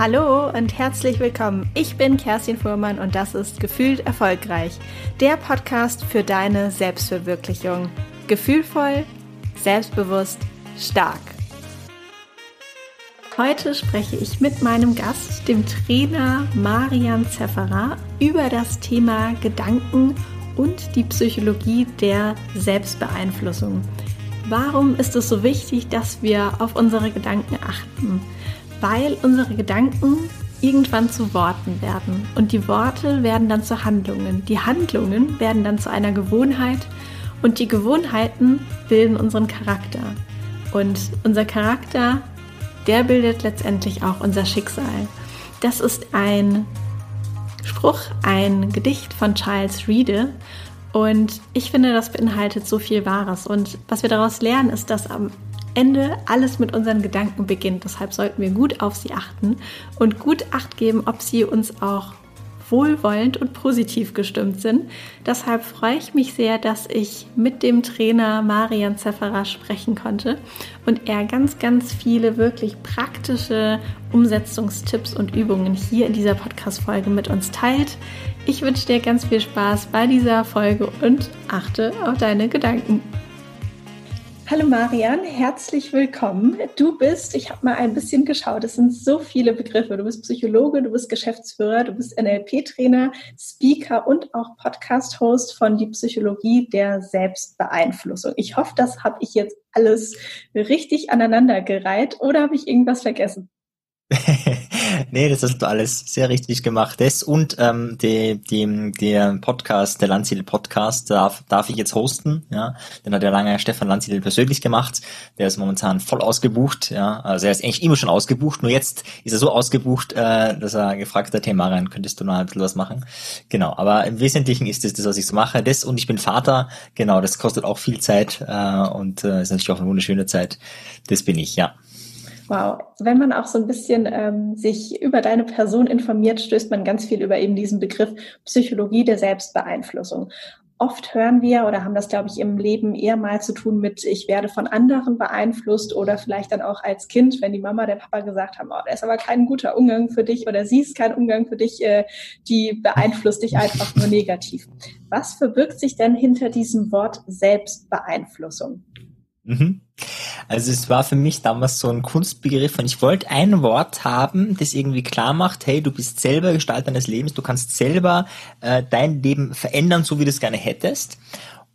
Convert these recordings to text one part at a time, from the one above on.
Hallo und herzlich willkommen. Ich bin Kerstin Fuhrmann und das ist Gefühlt Erfolgreich, der Podcast für deine Selbstverwirklichung. Gefühlvoll, selbstbewusst, stark. Heute spreche ich mit meinem Gast, dem Trainer Marian Zefferer, über das Thema Gedanken und die Psychologie der Selbstbeeinflussung. Warum ist es so wichtig, dass wir auf unsere Gedanken achten? Weil unsere Gedanken irgendwann zu Worten werden und die Worte werden dann zu Handlungen. Die Handlungen werden dann zu einer Gewohnheit und die Gewohnheiten bilden unseren Charakter. Und unser Charakter, der bildet letztendlich auch unser Schicksal. Das ist ein Spruch, ein Gedicht von Charles Reade. Und ich finde, das beinhaltet so viel Wahres. Und was wir daraus lernen, ist, dass am Ende alles mit unseren Gedanken beginnt. Deshalb sollten wir gut auf sie achten und gut acht geben, ob sie uns auch wohlwollend und positiv gestimmt sind. Deshalb freue ich mich sehr, dass ich mit dem Trainer Marian Zefferer sprechen konnte und er ganz, ganz viele wirklich praktische Umsetzungstipps und Übungen hier in dieser Podcast-Folge mit uns teilt. Ich wünsche dir ganz viel Spaß bei dieser Folge und achte auf deine Gedanken. Hallo Marian, herzlich willkommen. Du bist, ich habe mal ein bisschen geschaut, es sind so viele Begriffe. Du bist Psychologe, du bist Geschäftsführer, du bist NLP-Trainer, Speaker und auch Podcast-Host von Die Psychologie der Selbstbeeinflussung. Ich hoffe, das habe ich jetzt alles richtig aneinandergereiht oder habe ich irgendwas vergessen? nee, das hast du alles sehr richtig gemacht. Das und ähm, die, die, der Podcast, der Landsiedel Podcast, darf, darf ich jetzt hosten. Ja, den hat ja lange Stefan Landsiedel persönlich gemacht. Der ist momentan voll ausgebucht. Ja, also er ist eigentlich immer schon ausgebucht. Nur jetzt ist er so ausgebucht, äh, dass er gefragt hat, hey Marian, könntest du noch ein bisschen was machen? Genau, aber im Wesentlichen ist das, das was ich so mache. Das und ich bin Vater. Genau, das kostet auch viel Zeit äh, und äh, ist natürlich auch eine wunderschöne Zeit. Das bin ich, ja. Wow, wenn man auch so ein bisschen ähm, sich über deine Person informiert, stößt man ganz viel über eben diesen Begriff Psychologie der Selbstbeeinflussung. Oft hören wir oder haben das, glaube ich, im Leben eher mal zu tun mit, ich werde von anderen beeinflusst oder vielleicht dann auch als Kind, wenn die Mama, der Papa gesagt haben, oh, der ist aber kein guter Umgang für dich oder sie ist kein Umgang für dich, äh, die beeinflusst dich einfach nur negativ. Was verbirgt sich denn hinter diesem Wort Selbstbeeinflussung? Mhm. Also es war für mich damals so ein Kunstbegriff und ich wollte ein Wort haben, das irgendwie klar macht, hey, du bist selber Gestalter deines Lebens, du kannst selber äh, dein Leben verändern, so wie du es gerne hättest.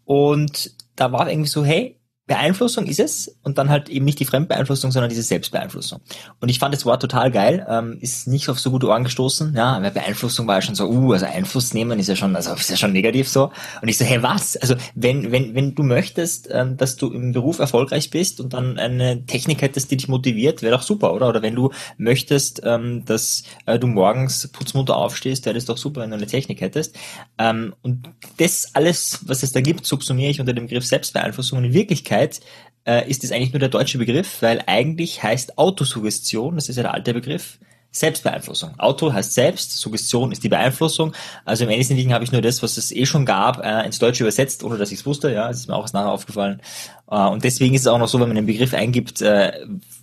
Und da war irgendwie so, hey, Beeinflussung ist es und dann halt eben nicht die Fremdbeeinflussung, sondern diese Selbstbeeinflussung. Und ich fand das Wort total geil, ähm, ist nicht auf so gute Ohren gestoßen, ja, weil Beeinflussung war ja schon so, uh, also Einfluss nehmen ist ja schon, also ist ja schon negativ so. Und ich so, hey, was? Also wenn, wenn, wenn du möchtest, ähm, dass du im Beruf erfolgreich bist und dann eine Technik hättest, die dich motiviert, wäre doch super, oder? Oder wenn du möchtest, ähm, dass äh, du morgens putzmunter aufstehst, wäre das doch super, wenn du eine Technik hättest. Ähm, und das alles, was es da gibt, subsumiere ich unter dem Begriff Selbstbeeinflussung. in Wirklichkeit Wirklichkeit äh, ist es eigentlich nur der deutsche Begriff, weil eigentlich heißt Autosuggestion, das ist ja der alte Begriff, Selbstbeeinflussung. Auto heißt selbst, Suggestion ist die Beeinflussung. Also im Wesentlichen habe ich nur das, was es eh schon gab, äh, ins Deutsche übersetzt, ohne dass ich es wusste. Ja, das ist mir auch nachher aufgefallen. Äh, und deswegen ist es auch noch so, wenn man den Begriff eingibt, äh,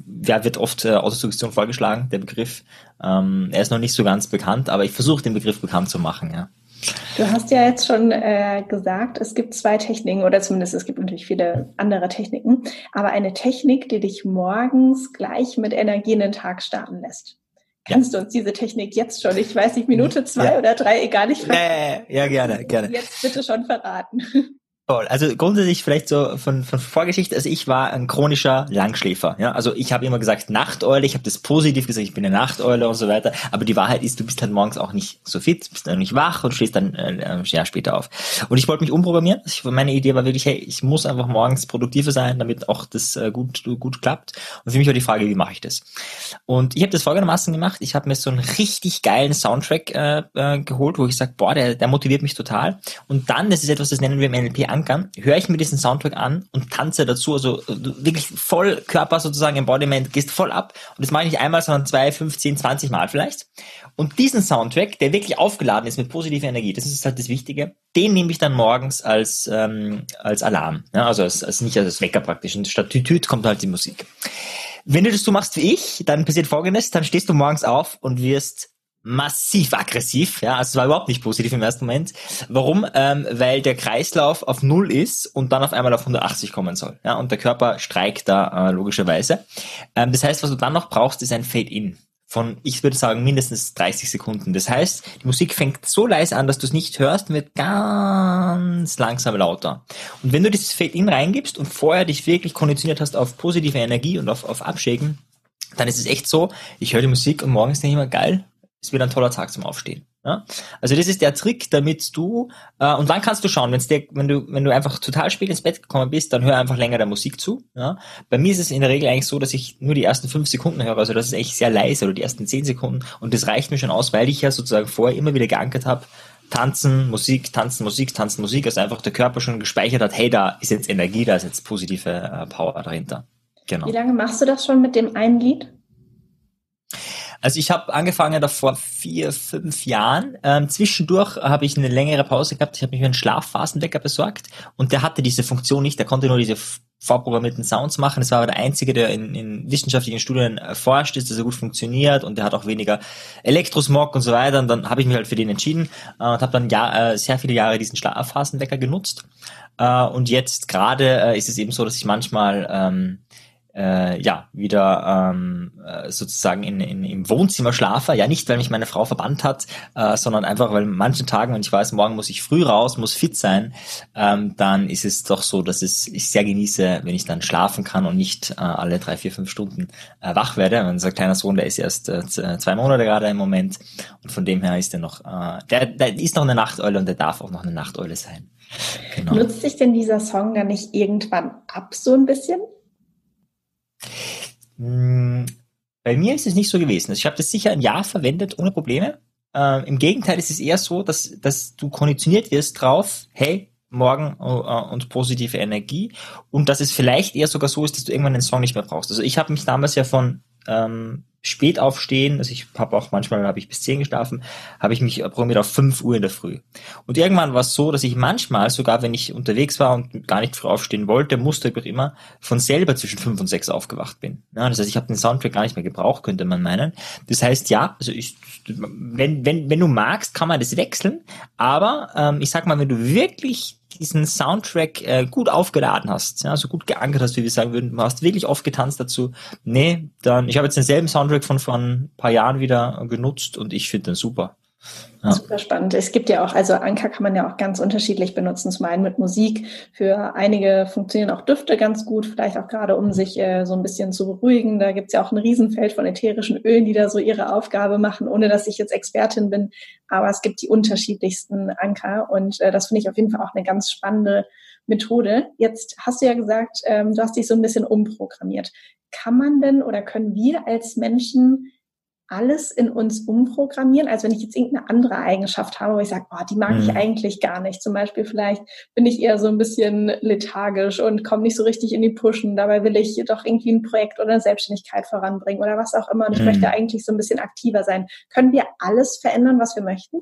wird oft äh, Autosuggestion vorgeschlagen, der Begriff. Ähm, er ist noch nicht so ganz bekannt, aber ich versuche den Begriff bekannt zu machen. Ja. Du hast ja jetzt schon äh, gesagt, es gibt zwei Techniken oder zumindest es gibt natürlich viele andere Techniken, aber eine Technik, die dich morgens gleich mit Energie in den Tag starten lässt. Kannst ja. du uns diese Technik jetzt schon, ich weiß nicht, Minute zwei ja. oder drei, egal, ich verrate. Ja, gerne, gerne. Jetzt bitte schon verraten. Toll. Also grundsätzlich vielleicht so von, von Vorgeschichte, also ich war ein chronischer Langschläfer. Ja? Also ich habe immer gesagt Nachteule, ich habe das positiv gesagt, ich bin eine Nachteule und so weiter. Aber die Wahrheit ist, du bist halt morgens auch nicht so fit, bist dann nicht wach und stehst dann äh, ein Jahr später auf. Und ich wollte mich umprogrammieren. Also ich, meine Idee war wirklich, hey, ich muss einfach morgens produktiver sein, damit auch das äh, gut, gut klappt. Und für mich war die Frage, wie mache ich das? Und ich habe das folgendermaßen gemacht. Ich habe mir so einen richtig geilen Soundtrack äh, äh, geholt, wo ich sage, boah, der, der motiviert mich total. Und dann, das ist etwas, das nennen wir im NLP ankern, höre ich mir diesen Soundtrack an und tanze dazu, also wirklich voll Körper sozusagen, Embodiment, gehst voll ab. Und das mache ich nicht einmal, sondern zwei, 15, 20 Mal vielleicht. Und diesen Soundtrack, der wirklich aufgeladen ist mit positiver Energie, das ist halt das Wichtige, den nehme ich dann morgens als, ähm, als Alarm. Ja, also als, als nicht als Wecker praktisch. Und statt Tütüt kommt halt die Musik. wenn du das so machst wie ich, dann passiert folgendes, dann stehst du morgens auf und wirst massiv aggressiv, ja, also es war überhaupt nicht positiv im ersten Moment. Warum? Ähm, weil der Kreislauf auf Null ist und dann auf einmal auf 180 kommen soll, ja, und der Körper streikt da äh, logischerweise. Ähm, das heißt, was du dann noch brauchst, ist ein Fade-In von, ich würde sagen, mindestens 30 Sekunden. Das heißt, die Musik fängt so leise an, dass du es nicht hörst und wird ganz langsam lauter. Und wenn du dieses Fade-In reingibst und vorher dich wirklich konditioniert hast auf positive Energie und auf, auf Abschägen, dann ist es echt so, ich höre die Musik und morgens denke ich immer, geil, es wird ein toller Tag zum Aufstehen. Ja? Also das ist der Trick, damit du äh, und dann kannst du schauen, wenn's dir, wenn du wenn du einfach total spät ins Bett gekommen bist, dann hör einfach länger der Musik zu. Ja? Bei mir ist es in der Regel eigentlich so, dass ich nur die ersten fünf Sekunden höre, also das ist echt sehr leise oder die ersten zehn Sekunden und das reicht mir schon aus, weil ich ja sozusagen vorher immer wieder geankert habe, tanzen, Musik, tanzen, Musik, tanzen, Musik, also einfach der Körper schon gespeichert hat, hey, da ist jetzt Energie, da ist jetzt positive äh, Power dahinter. Genau. Wie lange machst du das schon mit dem einen Lied? Also ich habe angefangen da vor vier, fünf Jahren. Ähm, zwischendurch habe ich eine längere Pause gehabt. Ich habe mich einen Schlafphasenwecker besorgt und der hatte diese Funktion nicht. Der konnte nur diese vorprogrammierten Sounds machen. Das war aber der einzige, der in, in wissenschaftlichen Studien erforscht ist, dass er gut funktioniert und der hat auch weniger Elektrosmog und so weiter. Und dann habe ich mich halt für den entschieden äh, und habe dann ja, äh, sehr viele Jahre diesen Schlafphasenwecker genutzt. Äh, und jetzt gerade äh, ist es eben so, dass ich manchmal ähm, äh, ja wieder ähm, äh, sozusagen in, in, im Wohnzimmer schlafe. Ja, nicht, weil mich meine Frau verbannt hat, äh, sondern einfach, weil manchen Tagen, wenn ich weiß, morgen muss ich früh raus, muss fit sein, ähm, dann ist es doch so, dass es ich sehr genieße, wenn ich dann schlafen kann und nicht äh, alle drei, vier, fünf Stunden äh, wach werde. Unser kleiner Sohn, der ist erst äh, zwei Monate gerade im Moment und von dem her ist er noch, äh, der, der ist noch eine Nachteule und der darf auch noch eine Nachteule sein. Genau. Nutzt sich denn dieser Song dann nicht irgendwann ab so ein bisschen? Hm, bei mir ist es nicht so gewesen. Also ich habe das sicher ein Jahr verwendet, ohne Probleme. Äh, Im Gegenteil ist es eher so, dass, dass du konditioniert wirst drauf, hey, morgen uh, und positive Energie und dass es vielleicht eher sogar so ist, dass du irgendwann den Song nicht mehr brauchst. Also ich habe mich damals ja von ähm, spät aufstehen, also ich habe auch manchmal habe ich bis zehn geschlafen, habe ich mich programmiert auf fünf Uhr in der Früh. Und irgendwann war es so, dass ich manchmal, sogar wenn ich unterwegs war und gar nicht früh aufstehen wollte, musste ich immer von selber zwischen fünf und sechs aufgewacht bin. Ja, das heißt, ich habe den Soundtrack gar nicht mehr gebraucht, könnte man meinen. Das heißt, ja, also ich, wenn, wenn, wenn du magst, kann man das wechseln, aber ähm, ich sag mal, wenn du wirklich diesen Soundtrack äh, gut aufgeladen hast, ja, so gut geankert hast, wie wir sagen würden, du hast wirklich oft getanzt dazu, nee, dann, ich habe jetzt denselben Soundtrack von vor ein paar Jahren wieder genutzt und ich finde den super. Ja. Super spannend. Es gibt ja auch, also Anker kann man ja auch ganz unterschiedlich benutzen. Zum einen mit Musik. Für einige funktionieren auch Düfte ganz gut, vielleicht auch gerade um sich äh, so ein bisschen zu beruhigen. Da gibt's ja auch ein Riesenfeld von ätherischen Ölen, die da so ihre Aufgabe machen, ohne dass ich jetzt Expertin bin. Aber es gibt die unterschiedlichsten Anker und äh, das finde ich auf jeden Fall auch eine ganz spannende Methode. Jetzt hast du ja gesagt, ähm, du hast dich so ein bisschen umprogrammiert. Kann man denn oder können wir als Menschen alles in uns umprogrammieren. Also wenn ich jetzt irgendeine andere Eigenschaft habe, wo ich sage, oh, die mag mhm. ich eigentlich gar nicht. Zum Beispiel vielleicht bin ich eher so ein bisschen lethargisch und komme nicht so richtig in die Pushen. Dabei will ich doch irgendwie ein Projekt oder eine Selbstständigkeit voranbringen oder was auch immer. Und ich mhm. möchte eigentlich so ein bisschen aktiver sein. Können wir alles verändern, was wir möchten?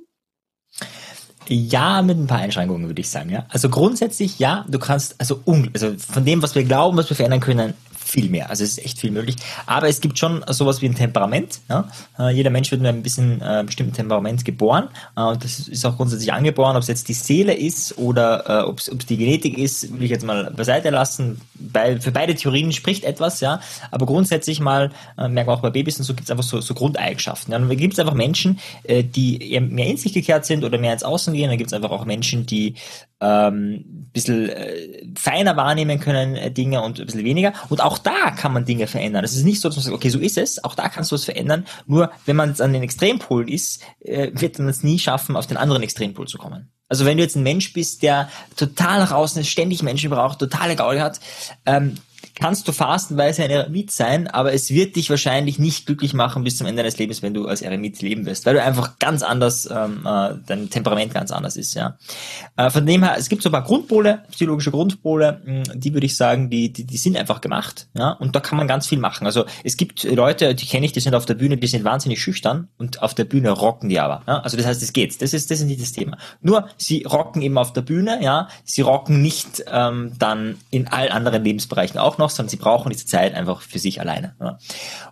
Ja, mit ein paar Einschränkungen würde ich sagen, ja. Also grundsätzlich ja, du kannst, also, also von dem, was wir glauben, was wir verändern können, viel mehr. Also es ist echt viel möglich. Aber es gibt schon sowas wie ein Temperament. Ja? Äh, jeder Mensch wird mit einem bisschen äh, bestimmten Temperament geboren. Äh, und das ist auch grundsätzlich angeboren. Ob es jetzt die Seele ist oder äh, ob es die Genetik ist, will ich jetzt mal beiseite lassen. Bei, für beide Theorien spricht etwas, ja. Aber grundsätzlich mal, äh, merken wir auch bei Babys und so, gibt es einfach so, so Grundeigenschaften. Ja? Und da gibt es einfach Menschen, äh, die eher mehr in sich gekehrt sind oder mehr ins Außen gehen. Da gibt es einfach auch Menschen, die ähm, bisschen äh, feiner wahrnehmen können äh, Dinge und ein bisschen weniger. Und auch da kann man Dinge verändern. Es ist nicht so, dass man sagt, okay, so ist es, auch da kannst du es verändern. Nur wenn man an den Extrempolen ist, äh, wird man es nie schaffen, auf den anderen Extrempol zu kommen. Also wenn du jetzt ein Mensch bist, der total nach außen ist, ständig Menschen braucht, totale Gaudi hat, ähm, kannst du phasenweise ein Eremit sein, aber es wird dich wahrscheinlich nicht glücklich machen bis zum Ende deines Lebens, wenn du als Eremit leben wirst, weil du einfach ganz anders, ähm, äh, dein Temperament ganz anders ist, ja. Äh, von dem her, es gibt so ein paar Grundpole, psychologische Grundpole, mh, hm, die würde ich sagen, die, die, die sind einfach gemacht, ja, und da kann man ganz viel machen. Also es gibt Leute, die kenne ich, die sind auf der Bühne, die sind wahnsinnig schüchtern und auf der Bühne rocken die aber, ja. Also das heißt, es geht, das ist, das ist nicht das Thema. Nur, sie rocken eben auf der Bühne, ja, sie rocken nicht ähm, dann in allen anderen Lebensbereichen auch noch, noch, sondern sie brauchen diese Zeit einfach für sich alleine. Ja.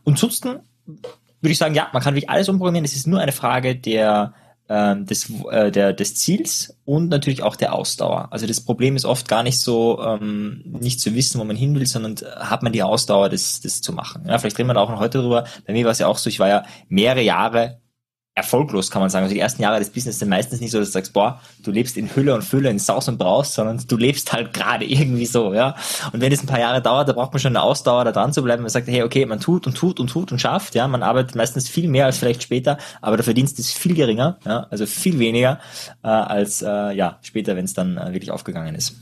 Und ansonsten würde ich sagen, ja, man kann wirklich alles umprogrammieren. Es ist nur eine Frage der ähm, des, äh, der, des Ziels und natürlich auch der Ausdauer. Also das Problem ist oft gar nicht so, ähm, nicht zu wissen, wo man hin will, sondern hat man die Ausdauer, das, das zu machen. Ja, vielleicht reden wir da auch noch heute drüber. Bei mir war es ja auch so, ich war ja mehrere Jahre erfolglos, kann man sagen. Also die ersten Jahre des Business sind meistens nicht so, dass du sagst, boah, du lebst in Hülle und Fülle, in Saus und Braus, sondern du lebst halt gerade irgendwie so, ja. Und wenn es ein paar Jahre dauert, da braucht man schon eine Ausdauer, da dran zu bleiben. Man sagt, hey, okay, man tut und tut und tut und schafft, ja. Man arbeitet meistens viel mehr als vielleicht später, aber der Verdienst ist viel geringer, ja. Also viel weniger äh, als äh, ja später, wenn es dann äh, wirklich aufgegangen ist.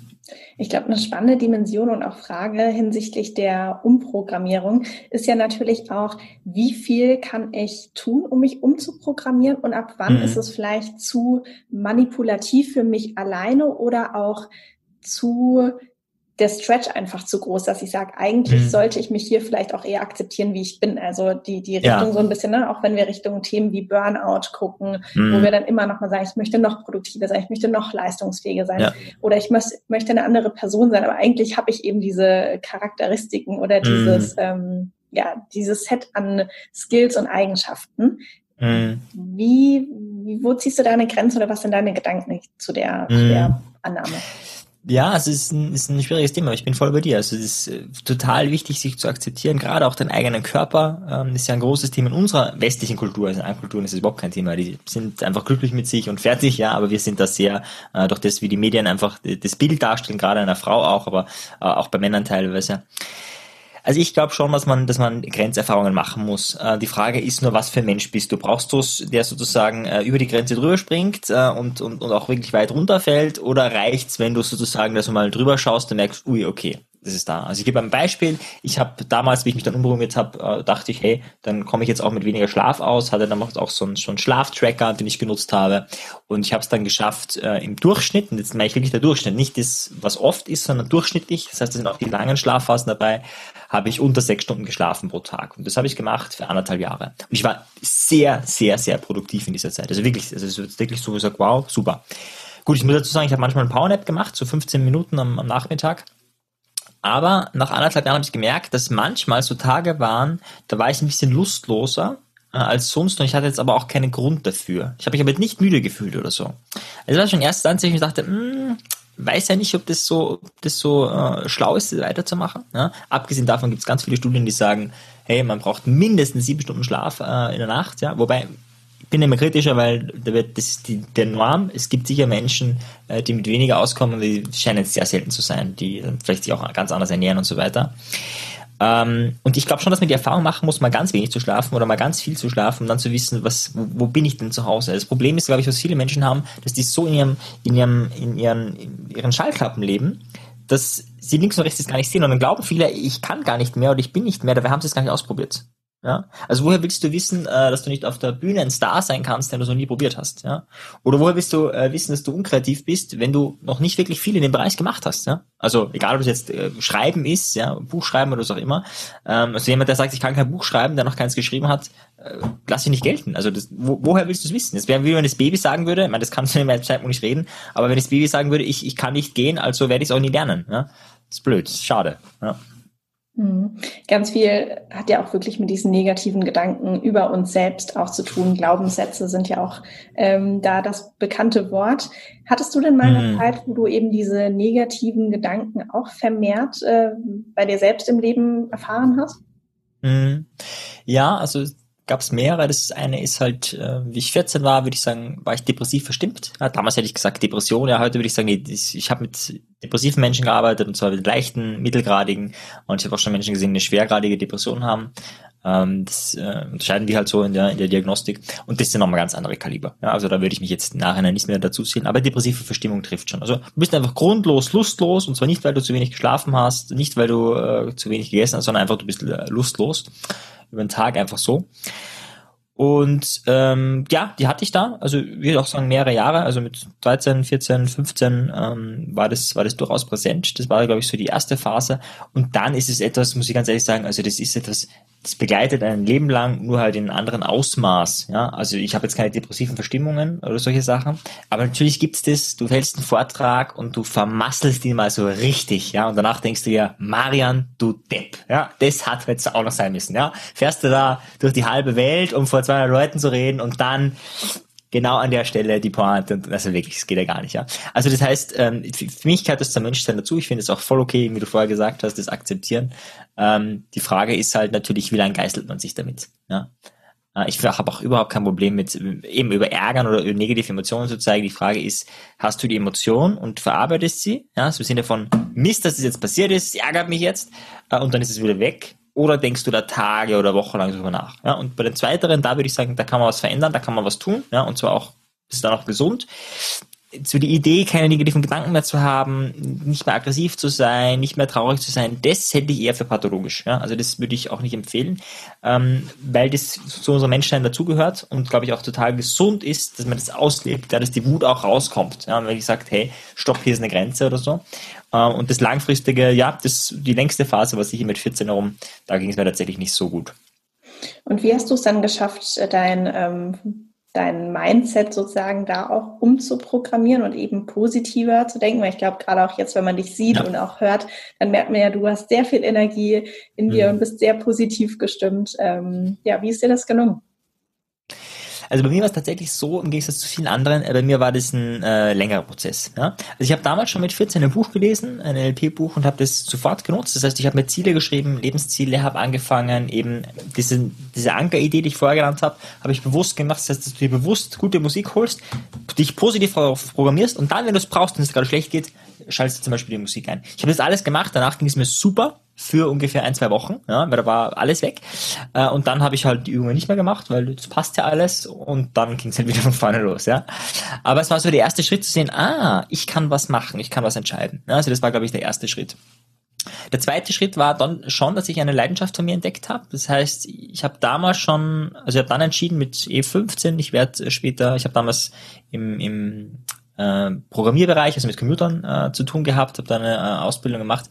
Ich glaube, eine spannende Dimension und auch Frage hinsichtlich der Umprogrammierung ist ja natürlich auch, wie viel kann ich tun, um mich umzuprogrammieren und ab wann mhm. ist es vielleicht zu manipulativ für mich alleine oder auch zu der Stretch einfach zu groß, dass ich sage, eigentlich mhm. sollte ich mich hier vielleicht auch eher akzeptieren, wie ich bin. Also die, die Richtung ja. so ein bisschen, ne? auch wenn wir Richtung Themen wie Burnout gucken, mhm. wo wir dann immer noch mal sagen, ich möchte noch produktiver sein, ich möchte noch leistungsfähiger sein ja. oder ich möchte, möchte eine andere Person sein, aber eigentlich habe ich eben diese Charakteristiken oder mhm. dieses, ähm, ja, dieses Set an Skills und Eigenschaften. Mhm. Wie, wo ziehst du deine Grenze oder was sind deine Gedanken zu der, zu der mhm. Annahme? Ja, es ist ein, ist ein schwieriges Thema, aber ich bin voll bei dir. Also es ist äh, total wichtig, sich zu akzeptieren, gerade auch den eigenen Körper. Ähm, ist ja ein großes Thema in unserer westlichen Kultur. Also in anderen Kulturen ist es überhaupt kein Thema. Die sind einfach glücklich mit sich und fertig, ja, aber wir sind da sehr, äh, durch das, wie die Medien einfach das Bild darstellen, gerade einer Frau auch, aber äh, auch bei Männern teilweise also ich glaube schon, dass man, dass man Grenzerfahrungen machen muss. Äh, die Frage ist nur, was für ein Mensch bist du? Brauchst du es, der sozusagen äh, über die Grenze drüber springt äh, und, und, und auch wirklich weit runterfällt? Oder reicht's, wenn du sozusagen, dass du mal drüber schaust und merkst, ui, okay, das ist da. Also ich gebe ein Beispiel. Ich habe damals, wie ich mich dann umprogrammiert habe, äh, dachte ich, hey, dann komme ich jetzt auch mit weniger Schlaf aus. Hatte dann auch so einen, so einen Schlaftracker, den ich genutzt habe. Und ich habe es dann geschafft äh, im Durchschnitt, und jetzt meine ich wirklich der Durchschnitt, nicht das, was oft ist, sondern durchschnittlich. Das heißt, da sind auch die langen Schlafphasen dabei, habe ich unter sechs Stunden geschlafen pro Tag. Und das habe ich gemacht für anderthalb Jahre. Und ich war sehr, sehr, sehr produktiv in dieser Zeit. Also wirklich, also es wird wirklich so gesagt, wow, super. Gut, ich muss dazu sagen, ich habe manchmal einen Powernap gemacht, so 15 Minuten am, am Nachmittag. Aber nach anderthalb Jahren habe ich gemerkt, dass manchmal so Tage waren, da war ich ein bisschen lustloser äh, als sonst und ich hatte jetzt aber auch keinen Grund dafür. Ich habe mich aber nicht müde gefühlt oder so. Also das war schon erst dann, als ich dachte, mh, hm, weiß ja nicht, ob das so, das so äh, schlau ist, weiterzumachen. Ja? Abgesehen davon gibt es ganz viele Studien, die sagen, hey, man braucht mindestens sieben Stunden Schlaf äh, in der Nacht. Ja? Wobei ich bin immer kritischer, weil das ist die, der Norm. Es gibt sicher Menschen, äh, die mit weniger auskommen, die scheinen sehr selten zu sein, die vielleicht sich auch ganz anders ernähren und so weiter. Ähm, und ich glaube schon, dass man die Erfahrung machen muss, mal ganz wenig zu schlafen oder mal ganz viel zu schlafen, um dann zu wissen, was, wo, wo bin ich denn zu Hause? Das Problem ist, glaube ich, was viele Menschen haben, dass die so in ihrem, in ihrem, in ihren, in ihren Schallklappen leben, dass sie links und rechts das gar nicht sehen. Und dann glauben viele, ich kann gar nicht mehr oder ich bin nicht mehr, dabei haben sie es gar nicht ausprobiert. Ja? Also woher willst du wissen, äh, dass du nicht auf der Bühne ein Star sein kannst, den du so nie probiert hast? Ja? Oder woher willst du äh, wissen, dass du unkreativ bist, wenn du noch nicht wirklich viel in dem Bereich gemacht hast? Ja? Also egal, ob es jetzt äh, Schreiben ist, ja, Buch schreiben oder was auch immer. Ähm, also jemand, der sagt, ich kann kein Buch schreiben, der noch keins geschrieben hat, äh, lass ihn nicht gelten. Also das, wo, woher willst du es wissen? Das wäre wie wenn das Baby sagen würde, ich meine, das kannst du in meinem Zeitpunkt nicht reden, aber wenn das Baby sagen würde, ich, ich kann nicht gehen, also werde ich es auch nie lernen. Ja? Das ist blöd, das ist schade. Ja. Mhm. Ganz viel hat ja auch wirklich mit diesen negativen Gedanken über uns selbst auch zu tun. Glaubenssätze sind ja auch ähm, da das bekannte Wort. Hattest du denn mal eine mhm. Zeit, wo du eben diese negativen Gedanken auch vermehrt äh, bei dir selbst im Leben erfahren hast? Mhm. Ja, also gab es mehrere. Das eine ist halt, äh, wie ich 14 war, würde ich sagen, war ich depressiv verstimmt. Ja, damals hätte ich gesagt Depression, ja, heute würde ich sagen, nee, ich habe mit depressiven Menschen gearbeitet und zwar mit leichten, mittelgradigen und ich habe auch schon Menschen gesehen, die eine schwergradige Depression haben. Ähm, das äh, unterscheiden wir halt so in der, in der Diagnostik und das sind nochmal ganz andere Kaliber. Ja, also da würde ich mich jetzt nachher nicht mehr dazu sehen, aber depressive Verstimmung trifft schon. Also du bist einfach grundlos lustlos und zwar nicht, weil du zu wenig geschlafen hast, nicht, weil du äh, zu wenig gegessen hast, sondern einfach du bist äh, lustlos über den Tag einfach so. Und ähm, ja, die hatte ich da, also ich würde auch sagen mehrere Jahre, also mit 13, 14, 15 ähm, war das war das durchaus präsent. Das war glaube ich so die erste Phase und dann ist es etwas, muss ich ganz ehrlich sagen, also das ist etwas, das begleitet ein Leben lang, nur halt in einem anderen Ausmaß. Ja, also ich habe jetzt keine depressiven Verstimmungen oder solche Sachen, aber natürlich gibt's das. Du hältst einen Vortrag und du vermasselst ihn mal so richtig, ja, und danach denkst du dir, Marian, du Depp, ja, das hat jetzt auch noch sein müssen, ja. Fährst du da durch die halbe Welt, um vor 200 Leuten zu reden und dann genau an der Stelle die Pointe und also wirklich, es geht ja gar nicht, ja. Also das heißt, ähm, für mich gehört das zum Menschsein dazu. Ich finde es auch voll okay, wie du vorher gesagt hast, das akzeptieren. Ähm, die Frage ist halt natürlich, wie lange geißelt man sich damit, ja. Äh, ich habe auch überhaupt kein Problem mit eben über Ärgern oder über negative Emotionen zu zeigen. Die Frage ist, hast du die Emotion und verarbeitest sie? Ja, so im Sinne von Mist, dass das jetzt passiert ist, ärgert mich jetzt äh, und dann ist es wieder weg oder denkst du da Tage oder Wochen lang drüber nach? Ja, und bei den zweiteren, da würde ich sagen, da kann man was verändern, da kann man was tun, ja, und zwar auch, ist dann auch gesund. So die Idee, keine negativen Gedanken mehr zu haben, nicht mehr aggressiv zu sein, nicht mehr traurig zu sein, das hätte ich eher für pathologisch. Ja? Also das würde ich auch nicht empfehlen, ähm, weil das zu unserem Menschsein dazugehört und glaube ich auch total gesund ist, dass man das auslebt, dass die Wut auch rauskommt. Ja? Wenn ich sage, hey, stopp, hier ist eine Grenze oder so. Äh, und das langfristige, ja, das die längste Phase, was ich hier mit 14 herum, da ging es mir tatsächlich nicht so gut. Und wie hast du es dann geschafft, dein, ähm, dein Mindset sozusagen da auch umzuprogrammieren und eben positiver zu denken? Weil ich glaube, gerade auch jetzt, wenn man dich sieht ja. und auch hört, dann merkt man ja, du hast sehr viel Energie in dir mhm. und bist sehr positiv gestimmt. Ähm, ja, wie ist dir das gelungen? Also bei mir war es tatsächlich so, im Gegensatz zu vielen anderen, äh, bei mir war das ein äh, längerer Prozess. Ja? Also ich habe damals schon mit 14 ein Buch gelesen, ein LP-Buch und habe das sofort genutzt. Das heißt, ich habe mir Ziele geschrieben, Lebensziele, habe angefangen, eben diese, diese Anker-Idee, die ich vorher genannt habe, habe ich bewusst gemacht. Das heißt, dass du dir bewusst gute Musik holst, dich positiv darauf programmierst und dann, wenn du es brauchst, wenn es gerade schlecht geht, schaltest du zum Beispiel die Musik ein. Ich habe das alles gemacht, danach ging es mir super für ungefähr ein, zwei Wochen, ja, weil da war alles weg. Äh, und dann habe ich halt die Übungen nicht mehr gemacht, weil das passt ja alles und dann ging es halt wieder von vorne los, ja. Aber es war so der erste Schritt zu sehen, ah, ich kann was machen, ich kann was entscheiden. Ja, also das war, glaube ich, der erste Schritt. Der zweite Schritt war dann schon, dass ich eine Leidenschaft von mir entdeckt habe. Das heißt, ich habe damals schon, also ich habe dann entschieden mit E15, ich werde später, ich habe damals im, im äh, Programmierbereich, also mit Computern äh, zu tun gehabt, habe da eine äh, Ausbildung gemacht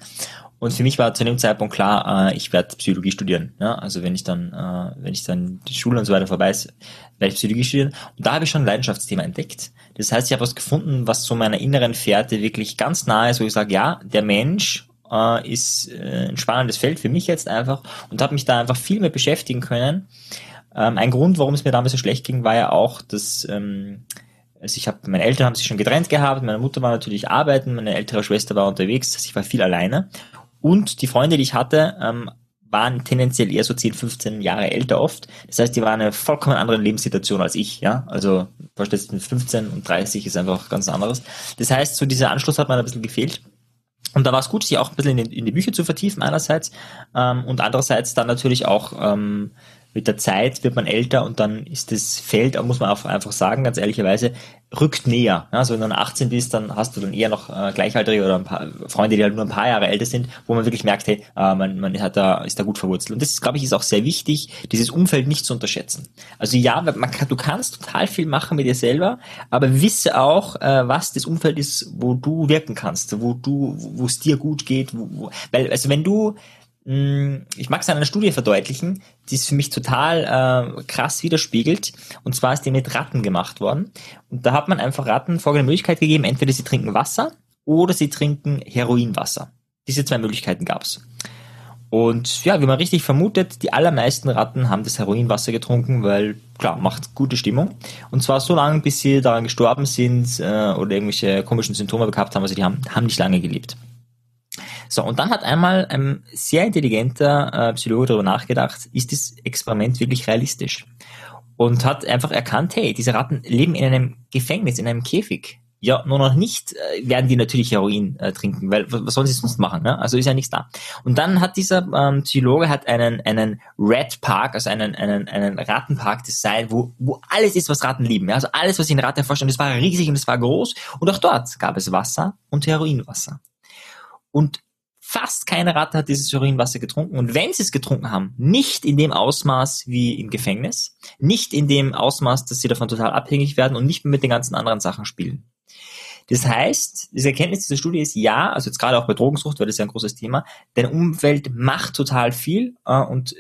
und für mich war zu dem Zeitpunkt klar, äh, ich werde Psychologie studieren. Ja? Also wenn ich dann, äh, wenn ich dann die Schule und so weiter vorbei ist, werde ich Psychologie studieren. Und da habe ich schon ein Leidenschaftsthema entdeckt. Das heißt, ich habe was gefunden, was so meiner inneren Fährte wirklich ganz nahe ist, wo ich sage, ja, der Mensch äh, ist äh, ein spannendes Feld für mich jetzt einfach und habe mich da einfach viel mehr beschäftigen können. Ähm, ein Grund, warum es mir damals so schlecht ging, war ja auch, dass ähm, also ich habe, meine Eltern haben sich schon getrennt gehabt, meine Mutter war natürlich arbeiten, meine ältere Schwester war unterwegs, also ich war viel alleine. Und die Freunde, die ich hatte, ähm, waren tendenziell eher so 10, 15 Jahre älter oft. Das heißt, die waren eine vollkommen andere Lebenssituation als ich, ja. Also, vorstellst du, 15 und 30 ist einfach ganz anderes. Das heißt, so dieser Anschluss hat mir ein bisschen gefehlt. Und da war es gut, sich auch ein bisschen in, in die Bücher zu vertiefen einerseits ähm, und andererseits dann natürlich auch ähm, mit der Zeit wird man älter und dann ist das Feld, muss man auch einfach sagen, ganz ehrlicherweise, rückt näher. Also wenn du dann 18 bist, dann hast du dann eher noch äh, Gleichaltrige oder ein paar Freunde, die halt nur ein paar Jahre älter sind, wo man wirklich merkt, hey, äh, man, man hat da, ist da gut verwurzelt. Und das, glaube ich, ist auch sehr wichtig, dieses Umfeld nicht zu unterschätzen. Also ja, man kann, du kannst total viel machen mit dir selber, aber wisse auch, äh, was das Umfeld ist, wo du wirken kannst, wo du, wo es dir gut geht, wo, wo, weil, also wenn du ich mag es an einer Studie verdeutlichen, die es für mich total äh, krass widerspiegelt. Und zwar ist die mit Ratten gemacht worden. Und da hat man einfach Ratten folgende Möglichkeit gegeben, entweder sie trinken Wasser oder sie trinken Heroinwasser. Diese zwei Möglichkeiten gab's. Und ja, wie man richtig vermutet, die allermeisten Ratten haben das Heroinwasser getrunken, weil klar, macht gute Stimmung. Und zwar so lange, bis sie daran gestorben sind äh, oder irgendwelche komischen Symptome gehabt haben, also die haben, haben nicht lange gelebt. So, und dann hat einmal ein sehr intelligenter äh, Psychologe darüber nachgedacht, ist das Experiment wirklich realistisch? Und hat einfach erkannt, hey, diese Ratten leben in einem Gefängnis, in einem Käfig. Ja, nur noch nicht äh, werden die natürlich Heroin äh, trinken, weil was sollen sie sonst machen? Ne? Also ist ja nichts da. Und dann hat dieser ähm, Psychologe hat einen einen Rat Park, also einen einen einen Rattenpark designt, wo wo alles ist, was Ratten lieben. Ja? Also alles, was sie in Ratten vorstellen, das war riesig und das war groß. Und auch dort gab es Wasser und Heroinwasser. Und Fast keine Ratte hat dieses Urinwasser getrunken. Und wenn sie es getrunken haben, nicht in dem Ausmaß wie im Gefängnis, nicht in dem Ausmaß, dass sie davon total abhängig werden und nicht mehr mit den ganzen anderen Sachen spielen. Das heißt, diese Erkenntnis dieser Studie ist ja, also jetzt gerade auch bei Drogensucht, weil das ja ein großes Thema, deine Umwelt macht total viel äh, und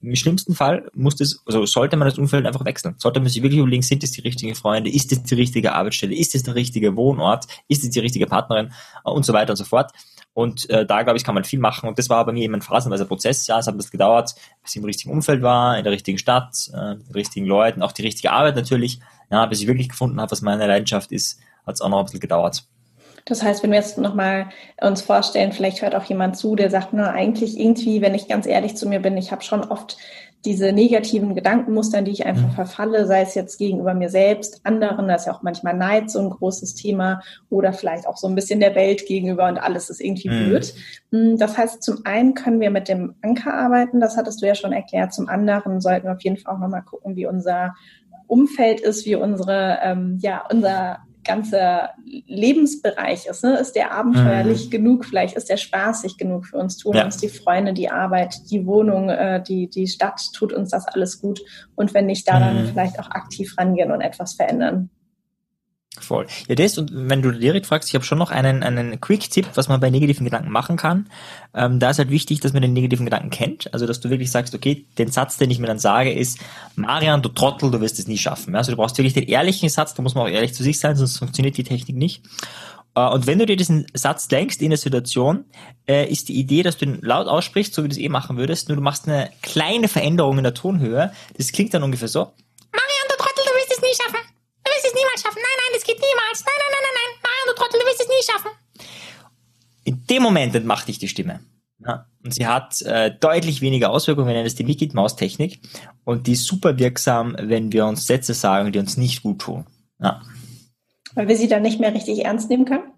im schlimmsten Fall muss das, also sollte man das Umfeld einfach wechseln. Sollte man sich wirklich überlegen, sind es die richtigen Freunde, ist es die richtige Arbeitsstelle, ist es der richtige Wohnort, ist es die richtige Partnerin und so weiter und so fort. Und äh, da, glaube ich, kann man viel machen. Und das war bei mir eben ein phasenweiser Prozess. Ja, es hat ein bisschen gedauert, bis ich im richtigen Umfeld war, in der richtigen Stadt, äh, mit den richtigen Leuten, auch die richtige Arbeit natürlich. Ja, bis ich wirklich gefunden habe, was meine Leidenschaft ist, hat es auch noch ein bisschen gedauert. Das heißt, wenn wir jetzt nochmal uns vorstellen, vielleicht hört auch jemand zu, der sagt, nur eigentlich irgendwie, wenn ich ganz ehrlich zu mir bin, ich habe schon oft diese negativen Gedankenmuster, in die ich einfach mhm. verfalle, sei es jetzt gegenüber mir selbst, anderen, da ist ja auch manchmal Neid so ein großes Thema oder vielleicht auch so ein bisschen der Welt gegenüber und alles ist irgendwie mhm. blöd. Hm, das heißt, zum einen können wir mit dem Anker arbeiten, das hattest du ja schon erklärt, zum anderen sollten wir auf jeden Fall auch nochmal gucken, wie unser Umfeld ist, wie unsere, ähm, ja, unser ganzer Lebensbereich ist. Ne? Ist der abenteuerlich mhm. genug? Vielleicht ist der spaßig genug für uns? Tun ja. uns die Freunde, die Arbeit, die Wohnung, äh, die, die Stadt, tut uns das alles gut? Und wenn nicht, da dann mhm. vielleicht auch aktiv rangehen und etwas verändern. Voll. Ja, das und wenn du direkt fragst, ich habe schon noch einen, einen Quick-Tipp, was man bei negativen Gedanken machen kann. Ähm, da ist halt wichtig, dass man den negativen Gedanken kennt. Also, dass du wirklich sagst, okay, den Satz, den ich mir dann sage, ist, Marian, du Trottel, du wirst es nie schaffen. Also, du brauchst wirklich den ehrlichen Satz, da muss man auch ehrlich zu sich sein, sonst funktioniert die Technik nicht. Äh, und wenn du dir diesen Satz denkst in der Situation, äh, ist die Idee, dass du ihn laut aussprichst, so wie du es eh machen würdest, nur du machst eine kleine Veränderung in der Tonhöhe. Das klingt dann ungefähr so. Marian, du Trottel, du wirst es nie schaffen. Es niemals schaffen. Nein, nein, das geht niemals. Nein, nein, nein, nein, nein. Marian, du Trottel, du wirst es nie schaffen. In dem Moment entmacht dich die Stimme. Ja, und sie hat äh, deutlich weniger Auswirkungen, wir nennen es die Mickey-Maus-Technik. Und die ist super wirksam, wenn wir uns Sätze sagen, die uns nicht gut tun. Ja. Weil wir sie dann nicht mehr richtig ernst nehmen können?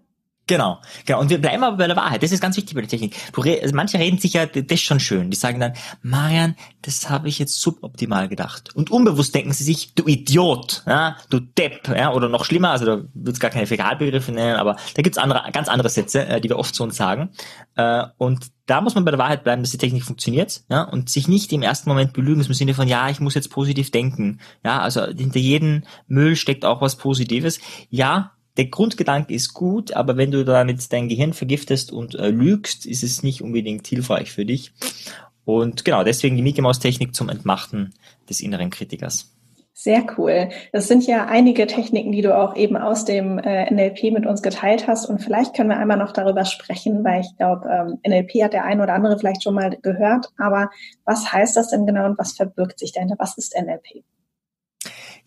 Genau, genau. Und wir bleiben aber bei der Wahrheit. Das ist ganz wichtig bei der Technik. Du, also manche reden sich ja, das ist schon schön. Die sagen dann, Marian, das habe ich jetzt suboptimal gedacht. Und unbewusst denken sie sich, du Idiot, ja, du Depp, ja, oder noch schlimmer, also da wird es gar keine Fäkalbegriffe nennen, aber da gibt's andere, ganz andere Sätze, äh, die wir oft zu uns sagen. Äh, und da muss man bei der Wahrheit bleiben, dass die Technik funktioniert, ja, und sich nicht im ersten Moment belügen, im Sinne von, ja, ich muss jetzt positiv denken. Ja, also hinter jedem Müll steckt auch was Positives. Ja, der Grundgedanke ist gut, aber wenn du damit dein Gehirn vergiftest und äh, lügst, ist es nicht unbedingt hilfreich für dich. Und genau, deswegen die Mickey Maus Technik zum Entmachten des inneren Kritikers. Sehr cool. Das sind ja einige Techniken, die du auch eben aus dem äh, NLP mit uns geteilt hast. Und vielleicht können wir einmal noch darüber sprechen, weil ich glaube, ähm, NLP hat der eine oder andere vielleicht schon mal gehört. Aber was heißt das denn genau und was verbirgt sich dahinter? Was ist NLP?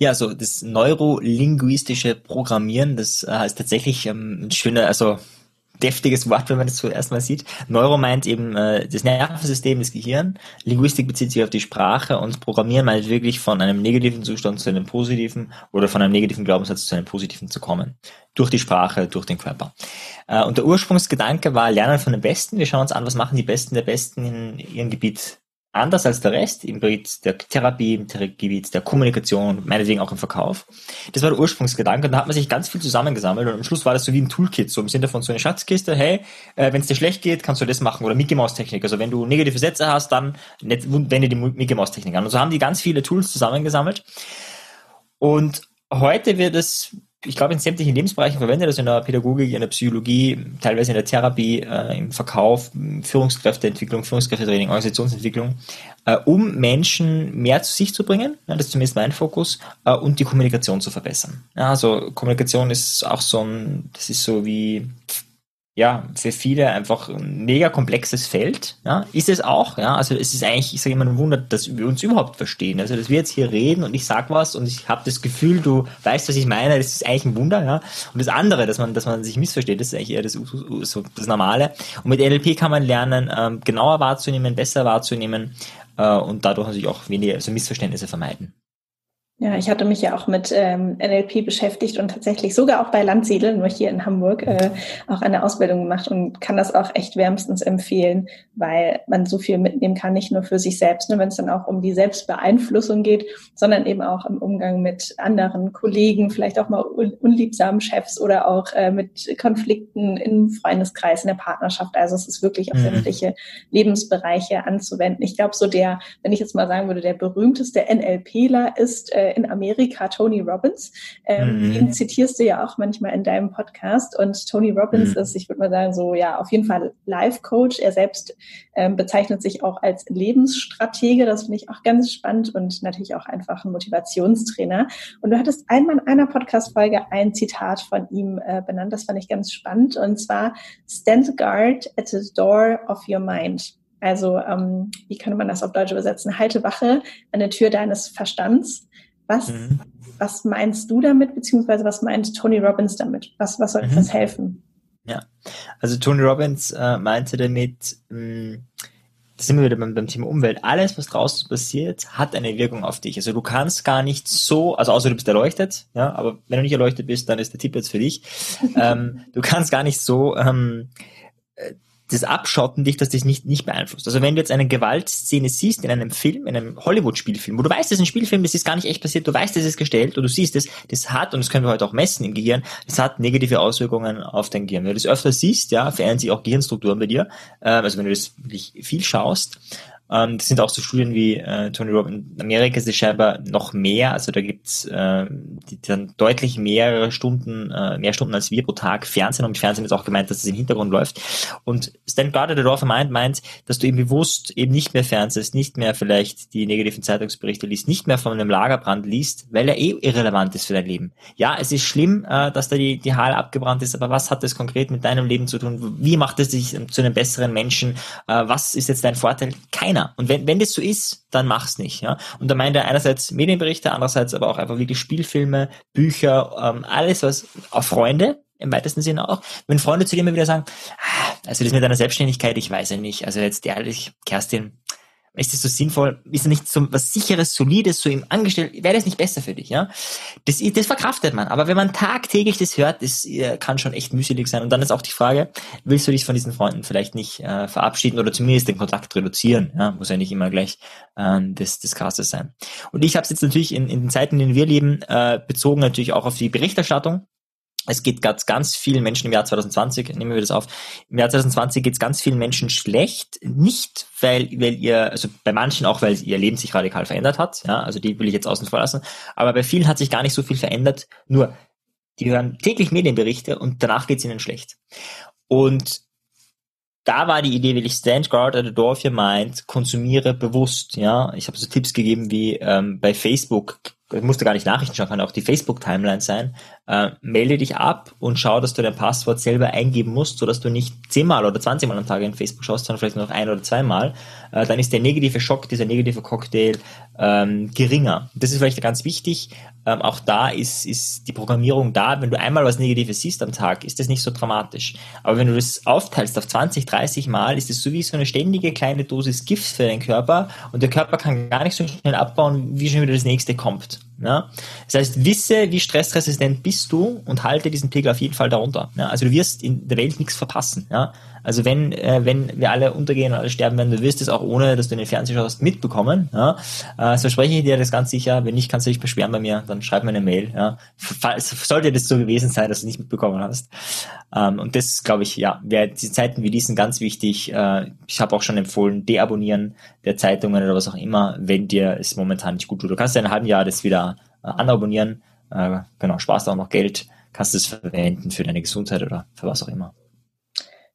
Ja, so das neurolinguistische Programmieren, das äh, ist tatsächlich ähm, ein schöner, also deftiges Wort, wenn man das zuerst mal sieht. Neuro meint eben äh, das Nervensystem, das Gehirn. Linguistik bezieht sich auf die Sprache und Programmieren meint wirklich von einem negativen Zustand zu einem positiven oder von einem negativen Glaubenssatz zu einem positiven zu kommen. Durch die Sprache, durch den Körper. Äh, und der Ursprungsgedanke war Lernen von den Besten. Wir schauen uns an, was machen die Besten der Besten in ihrem Gebiet anders als der Rest im Gebiet der Therapie, im Gebiet der Kommunikation, meinetwegen auch im Verkauf. Das war der Ursprungsgedanke und da hat man sich ganz viel zusammengesammelt und am Schluss war das so wie ein Toolkit, so im Sinne von so einer Schatzkiste, hey, äh, wenn es dir schlecht geht, kannst du das machen oder Mickey Mouse Technik. Also wenn du negative Sätze hast, dann wende die Mickey Mouse Technik an. Und so haben die ganz viele Tools zusammengesammelt. Und heute wird es ich glaube, in sämtlichen Lebensbereichen verwendet, also in der Pädagogik, in der Psychologie, teilweise in der Therapie, äh, im Verkauf, Führungskräfteentwicklung, Führungskräftetraining, Organisationsentwicklung, äh, um Menschen mehr zu sich zu bringen, ja, das ist zumindest mein Fokus, äh, und die Kommunikation zu verbessern. Ja, also Kommunikation ist auch so ein, das ist so wie ja, für viele einfach ein mega komplexes Feld. Ja, ist es auch. Ja, also es ist eigentlich, ich sage immer, ein Wunder, dass wir uns überhaupt verstehen. Also, dass wir jetzt hier reden und ich sag was und ich habe das Gefühl, du weißt, was ich meine, das ist eigentlich ein Wunder. Ja, und das andere, dass man, dass man sich missversteht, das ist eigentlich eher das, so das Normale. Und mit NLP kann man lernen, ähm, genauer wahrzunehmen, besser wahrzunehmen äh, und dadurch natürlich auch weniger, also Missverständnisse vermeiden. Ja, ich hatte mich ja auch mit ähm, NLP beschäftigt und tatsächlich sogar auch bei Landsiedel, nur hier in Hamburg, äh, auch eine Ausbildung gemacht und kann das auch echt wärmstens empfehlen, weil man so viel mitnehmen kann, nicht nur für sich selbst, ne, wenn es dann auch um die Selbstbeeinflussung geht, sondern eben auch im Umgang mit anderen Kollegen, vielleicht auch mal un unliebsamen Chefs oder auch äh, mit Konflikten im Freundeskreis, in der Partnerschaft. Also es ist wirklich auf mhm. sämtliche Lebensbereiche anzuwenden. Ich glaube, so der, wenn ich jetzt mal sagen würde, der berühmteste NLPler ist äh, äh, in Amerika Tony Robbins. Ähm, mhm. Den zitierst du ja auch manchmal in deinem Podcast. Und Tony Robbins mhm. ist, ich würde mal sagen, so ja, auf jeden Fall Life-Coach. Er selbst ähm, bezeichnet sich auch als Lebensstratege. Das finde ich auch ganz spannend und natürlich auch einfach ein Motivationstrainer. Und du hattest einmal in einer Podcast-Folge ein Zitat von ihm äh, benannt. Das fand ich ganz spannend. Und zwar, stand guard at the door of your mind. Also ähm, wie kann man das auf Deutsch übersetzen? Halte Wache an der Tür deines Verstands. Was, mhm. was meinst du damit, beziehungsweise was meint Tony Robbins damit? Was, was soll mhm. das helfen? Ja, also Tony Robbins äh, meinte damit, mh, hm, da sind wir wieder beim, beim, Thema Umwelt. Alles, was draußen passiert, hat eine Wirkung auf dich. Also du kannst gar nicht so, also außer du bist erleuchtet, ja, aber wenn du nicht erleuchtet bist, dann ist der Tipp jetzt für dich. ähm, du kannst gar nicht so ähm, äh, das Abschotten dich, dass dich nicht, nicht beeinflusst. Also wenn du jetzt eine Gewaltszene siehst in einem Film, in einem Hollywood-Spielfilm, wo du weißt, das ist ein Spielfilm, das ist gar nicht echt passiert, du weißt, das ist gestellt und du siehst es, das hat, und das können wir heute auch messen im Gehirn, das hat negative Auswirkungen auf dein Gehirn. Wenn du das öfter siehst, ja, verändern sich auch Gehirnstrukturen bei dir. Ähm, also wenn du das wirklich viel schaust, ähm, das sind auch so Studien wie äh, Tony Robbins. In Amerika ist es scheinbar noch mehr. Also da gibt's äh, dann deutlich mehrere Stunden, äh, mehr Stunden als wir pro Tag Fernsehen. Und mit Fernsehen ist auch gemeint, dass es im Hintergrund läuft. Und Stan Gardner, der Dorfer meint, meint, dass du eben bewusst eben nicht mehr fernsehst, nicht mehr vielleicht die negativen Zeitungsberichte liest, nicht mehr von einem Lagerbrand liest, weil er eh irrelevant ist für dein Leben. Ja, es ist schlimm, äh, dass da die, die Halle abgebrannt ist, aber was hat das konkret mit deinem Leben zu tun? Wie macht es dich zu einem besseren Menschen? Äh, was ist jetzt dein Vorteil? Keiner keiner. Und wenn, wenn das so ist, dann mach's nicht. Ja? Und da meint er einerseits Medienberichte, andererseits aber auch einfach wirklich Spielfilme, Bücher, ähm, alles was, auch Freunde, im weitesten Sinne auch. Wenn Freunde zu dir immer wieder sagen, ah, also das mit deiner Selbstständigkeit, ich weiß ja nicht, also jetzt ehrlich, Kerstin, ist das so sinnvoll? Ist nicht so was sicheres, solides, so im Angestellten, wäre das nicht besser für dich, ja? Das, das verkraftet man. Aber wenn man tagtäglich das hört, das äh, kann schon echt mühselig sein. Und dann ist auch die Frage, willst du dich von diesen Freunden vielleicht nicht äh, verabschieden oder zumindest den Kontakt reduzieren? Ja? Muss ja nicht immer gleich äh, des, des Castes sein. Und ich habe es jetzt natürlich in, in den Zeiten, in denen wir leben, äh, bezogen natürlich auch auf die Berichterstattung es geht ganz, ganz vielen Menschen im Jahr 2020, nehmen wir das auf, im Jahr 2020 geht es ganz vielen Menschen schlecht, nicht weil, weil ihr, also bei manchen auch, weil ihr Leben sich radikal verändert hat, ja, also die will ich jetzt außen vor lassen, aber bei vielen hat sich gar nicht so viel verändert, nur die hören täglich Medienberichte und danach geht es ihnen schlecht. Und da war die Idee, will ich stand guard at the door of your mind, konsumiere bewusst, ja. Ich habe so Tipps gegeben wie ähm, bei Facebook musste gar nicht Nachrichten schauen, kann auch die Facebook-Timeline sein, äh, melde dich ab und schau, dass du dein Passwort selber eingeben musst, sodass du nicht zehnmal oder zwanzigmal am Tag in Facebook schaust, sondern vielleicht nur noch ein oder zweimal, äh, dann ist der negative Schock, dieser negative Cocktail ähm, geringer. Das ist vielleicht ganz wichtig. Ähm, auch da ist, ist die Programmierung da. Wenn du einmal was Negatives siehst am Tag, ist das nicht so dramatisch. Aber wenn du das aufteilst auf 20, 30 Mal, ist es so wie so eine ständige kleine Dosis Gift für deinen Körper und der Körper kann gar nicht so schnell abbauen, wie schon wieder das nächste kommt. Ja? Das heißt, wisse, wie stressresistent bist du und halte diesen Pegel auf jeden Fall darunter. Ja? Also du wirst in der Welt nichts verpassen. Ja? Also wenn, äh, wenn wir alle untergehen und alle sterben werden, du wirst es auch ohne, dass du in den Fernseher schaust, mitbekommen. Ja? Äh, so verspreche ich dir das ganz sicher. Wenn nicht, kannst du dich beschweren bei mir, dann schreib mir eine Mail. Ja? Falls, sollte das so gewesen sein, dass du nicht mitbekommen hast. Ähm, und das, glaube ich, ja, wäre die Zeiten wie diesen ganz wichtig. Äh, ich habe auch schon empfohlen, deabonnieren der Zeitungen oder was auch immer, wenn dir es momentan nicht gut tut. Du kannst in einem halben Jahr das wieder äh, anabonnieren. Äh, genau, sparst auch noch Geld, kannst es verwenden für deine Gesundheit oder für was auch immer.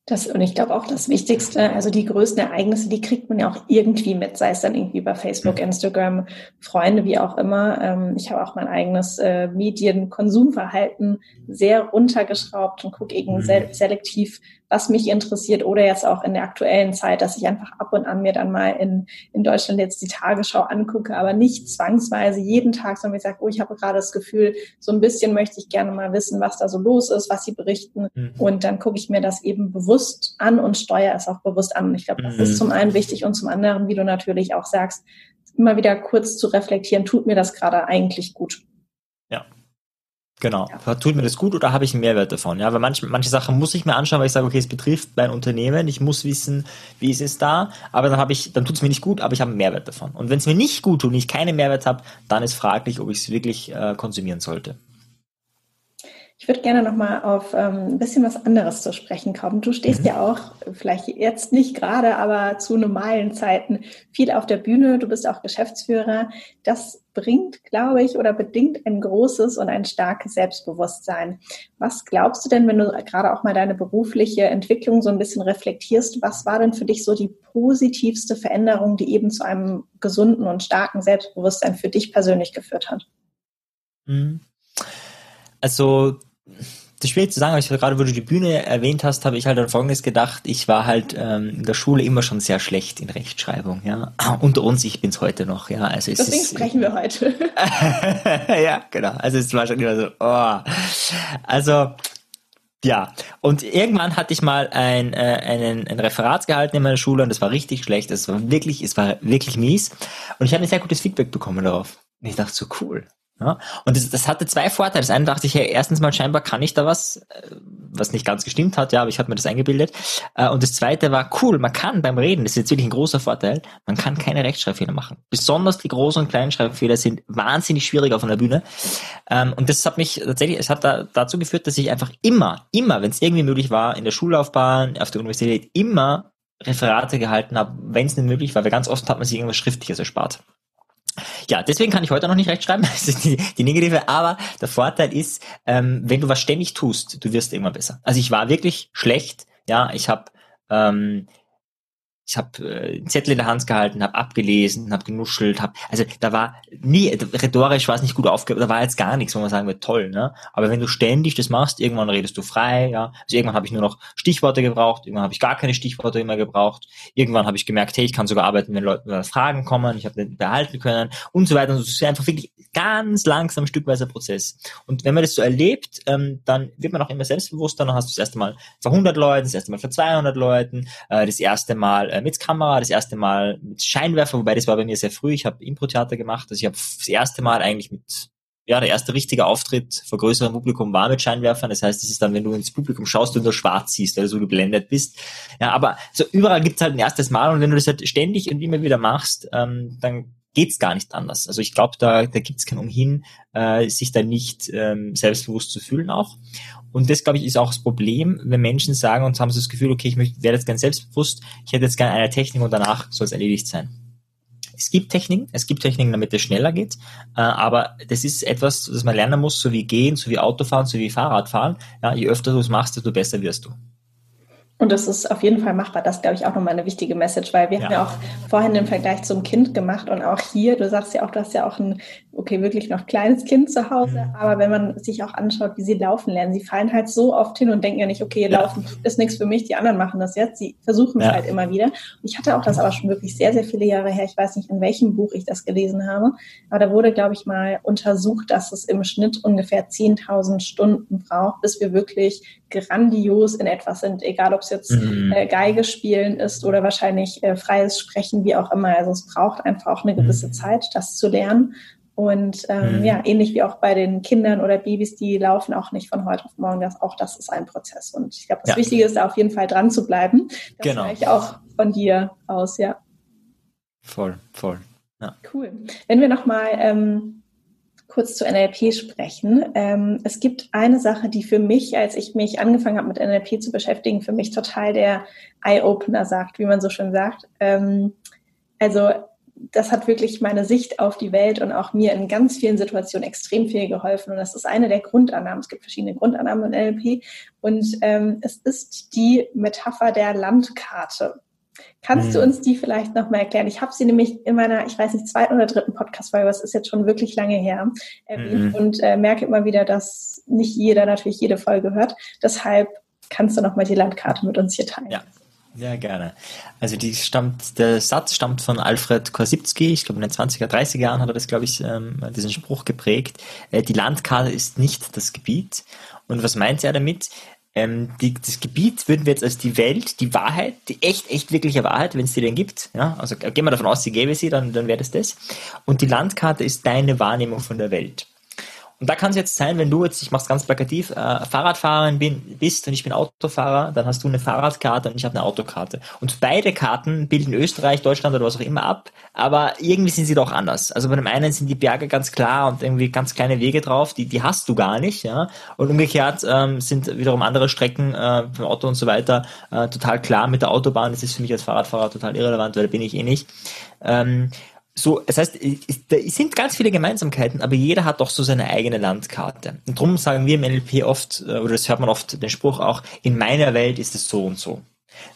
Das, und ich glaube auch das Wichtigste, also die größten Ereignisse, die kriegt man ja auch irgendwie mit, sei es dann irgendwie bei Facebook, Instagram, Freunde, wie auch immer. Ähm, ich habe auch mein eigenes äh, Medienkonsumverhalten sehr runtergeschraubt und gucke eben mhm. selektiv, was mich interessiert oder jetzt auch in der aktuellen Zeit, dass ich einfach ab und an mir dann mal in, in Deutschland jetzt die Tagesschau angucke, aber nicht zwangsweise jeden Tag, sondern ich sage, oh, ich habe gerade das Gefühl, so ein bisschen möchte ich gerne mal wissen, was da so los ist, was sie berichten mhm. und dann gucke ich mir das eben bewusst an und steuere es auch bewusst an. Und ich glaube, das mhm. ist zum einen wichtig und zum anderen, wie du natürlich auch sagst, immer wieder kurz zu reflektieren, tut mir das gerade eigentlich gut. Ja, Genau. Ja. Tut mir das gut oder habe ich einen Mehrwert davon? Ja, weil manche, manche Sachen muss ich mir anschauen, weil ich sage, okay, es betrifft mein Unternehmen, ich muss wissen, wie ist es da, aber dann habe ich, dann tut es mir nicht gut, aber ich habe einen Mehrwert davon. Und wenn es mir nicht gut tut und ich keinen Mehrwert habe, dann ist fraglich, ob ich es wirklich äh, konsumieren sollte. Ich würde gerne noch mal auf ähm, ein bisschen was anderes zu sprechen kommen. Du stehst mhm. ja auch, vielleicht jetzt nicht gerade, aber zu normalen Zeiten viel auf der Bühne. Du bist auch Geschäftsführer. Das bringt, glaube ich, oder bedingt ein großes und ein starkes Selbstbewusstsein. Was glaubst du denn, wenn du gerade auch mal deine berufliche Entwicklung so ein bisschen reflektierst? Was war denn für dich so die positivste Veränderung, die eben zu einem gesunden und starken Selbstbewusstsein für dich persönlich geführt hat? Mhm. Also das ist schwierig zu sagen, aber ich gerade, wo du die Bühne erwähnt hast, habe ich halt an Folgendes gedacht. Ich war halt ähm, in der Schule immer schon sehr schlecht in Rechtschreibung, ja. Unter uns, ich bin's heute noch, ja. Also es Deswegen ist, sprechen wir heute. ja, genau. Also es war schon immer so, oh. Also ja, und irgendwann hatte ich mal ein, äh, einen, ein Referat gehalten in meiner Schule und das war richtig schlecht. Es war wirklich, es war wirklich mies. Und ich habe ein sehr gutes Feedback bekommen darauf. Und ich dachte so, cool. Ja, und das, das hatte zwei Vorteile. Das eine dachte ich, hey, erstens mal scheinbar kann ich da was, äh, was nicht ganz gestimmt hat, ja, aber ich hatte mir das eingebildet. Äh, und das zweite war, cool, man kann beim Reden, das ist jetzt wirklich ein großer Vorteil, man kann keine Rechtschreibfehler machen. Besonders die großen und kleinen Schreibfehler sind wahnsinnig schwierig auf einer Bühne. Ähm, und das hat mich tatsächlich, es hat da, dazu geführt, dass ich einfach immer, immer, wenn es irgendwie möglich war, in der Schullaufbahn, auf der Universität, immer Referate gehalten habe, wenn es nicht möglich war, weil ganz oft hat man sich irgendwas Schriftliches erspart. Ja, deswegen kann ich heute noch nicht rechtschreiben, das ist die, die negative, aber der Vorteil ist, ähm, wenn du was ständig tust, du wirst immer besser. Also ich war wirklich schlecht, ja, ich habe ähm, ich habe äh, einen Zettel in der Hand gehalten, habe abgelesen, habe genuschelt, habe also da war nie rhetorisch war es nicht gut aufge, da war jetzt gar nichts, wo man sagen wird toll, ne? Aber wenn du ständig das machst, irgendwann redest du frei, ja. Also irgendwann habe ich nur noch Stichworte gebraucht, irgendwann habe ich gar keine Stichworte mehr gebraucht, irgendwann habe ich gemerkt, hey, ich kann sogar arbeiten, wenn Leute Fragen kommen, ich habe den behalten können und so weiter und so. Das ist einfach wirklich ganz langsam stückweiser Prozess. Und wenn man das so erlebt, ähm, dann wird man auch immer selbstbewusster, dann hast du das erste Mal vor 100 Leuten, das erste Mal vor 200 Leuten, äh, das erste Mal äh, mit Kamera, das erste Mal mit Scheinwerfer, wobei das war bei mir sehr früh. Ich habe Impro-Theater gemacht, also ich habe das erste Mal eigentlich mit ja, der erste richtige Auftritt vor größerem Publikum war mit Scheinwerfern. Das heißt, es ist dann, wenn du ins Publikum schaust und nur schwarz siehst, weil du geblendet bist. Ja, aber so überall gibt's halt ein erstes Mal und wenn du das halt ständig und immer wieder machst, ähm, dann geht's gar nicht anders. Also ich glaube, da, da gibt's kein Umhin, äh, sich da nicht ähm, selbstbewusst zu fühlen auch. Und das, glaube ich, ist auch das Problem, wenn Menschen sagen und haben so das Gefühl, okay, ich werde jetzt gern selbstbewusst, ich hätte jetzt gerne eine Technik und danach soll es erledigt sein. Es gibt Techniken, es gibt Techniken, damit es schneller geht, äh, aber das ist etwas, das man lernen muss, so wie gehen, so wie Autofahren, so wie Fahrradfahren. Ja, je öfter du es machst, desto besser wirst du. Und das ist auf jeden Fall machbar. Das glaube ich auch nochmal eine wichtige Message, weil wir ja. haben ja auch vorhin den Vergleich zum Kind gemacht und auch hier, du sagst ja auch, du hast ja auch ein, okay, wirklich noch kleines Kind zu Hause, mhm. aber wenn man sich auch anschaut, wie sie laufen lernen, sie fallen halt so oft hin und denken ja nicht, okay, ja. laufen ist nichts für mich, die anderen machen das jetzt. Sie versuchen es halt immer wieder. Und ich hatte auch das aber schon wirklich sehr, sehr viele Jahre her. Ich weiß nicht, in welchem Buch ich das gelesen habe, aber da wurde, glaube ich, mal untersucht, dass es im Schnitt ungefähr 10.000 Stunden braucht, bis wir wirklich grandios in etwas sind, egal ob es jetzt mhm. äh, Geige spielen ist oder wahrscheinlich äh, freies Sprechen, wie auch immer. Also es braucht einfach auch eine mhm. gewisse mhm. Zeit, das zu lernen. Und ähm, mhm. ja, ähnlich wie auch bei den Kindern oder Babys, die laufen auch nicht von heute auf morgen. Das, auch das ist ein Prozess. Und ich glaube, das ja. Wichtige ist, da auf jeden Fall dran zu bleiben. Das genau. ich auch von dir aus, ja. Voll, voll. Ja. Cool. Wenn wir nochmal ähm, kurz zu NLP sprechen. Ähm, es gibt eine Sache, die für mich, als ich mich angefangen habe mit NLP zu beschäftigen, für mich total der Eye-Opener sagt, wie man so schön sagt. Ähm, also das hat wirklich meine Sicht auf die Welt und auch mir in ganz vielen Situationen extrem viel geholfen. Und das ist eine der Grundannahmen. Es gibt verschiedene Grundannahmen in NLP. Und ähm, es ist die Metapher der Landkarte. Kannst mhm. du uns die vielleicht nochmal erklären? Ich habe sie nämlich in meiner, ich weiß nicht, zweiten oder dritten Podcast-Folge, was ist jetzt schon wirklich lange her, erwähnt mhm. und äh, merke immer wieder, dass nicht jeder natürlich jede Folge hört. Deshalb kannst du nochmal die Landkarte mit uns hier teilen. Ja. Ja, gerne. Also die stammt, der Satz stammt von Alfred Korsipski, ich glaube in den 20er, 30er Jahren hat er das, glaube ich, ähm, diesen Spruch geprägt. Äh, die Landkarte ist nicht das Gebiet. Und was meint er damit? Ähm, die, das Gebiet würden wir jetzt als die Welt, die Wahrheit, die echt, echt wirkliche Wahrheit, wenn es die denn gibt, ja, also gehen wir davon aus, sie gäbe sie, dann, dann wäre das das. Und die Landkarte ist deine Wahrnehmung von der Welt. Und da kann es jetzt sein, wenn du jetzt, ich mach's ganz plakativ, äh, Fahrradfahrerin bin, bist und ich bin Autofahrer, dann hast du eine Fahrradkarte und ich habe eine Autokarte. Und beide Karten bilden Österreich, Deutschland oder was auch immer ab, aber irgendwie sind sie doch anders. Also bei dem einen sind die Berge ganz klar und irgendwie ganz kleine Wege drauf, die, die hast du gar nicht, ja. Und umgekehrt ähm, sind wiederum andere Strecken äh, beim Auto und so weiter äh, total klar mit der Autobahn. Das ist für mich als Fahrradfahrer total irrelevant, weil da bin ich eh nicht. Ähm, so, das heißt, es sind ganz viele Gemeinsamkeiten, aber jeder hat doch so seine eigene Landkarte. Und darum sagen wir im NLP oft, äh, oder das hört man oft den Spruch auch, in meiner Welt ist es so und so.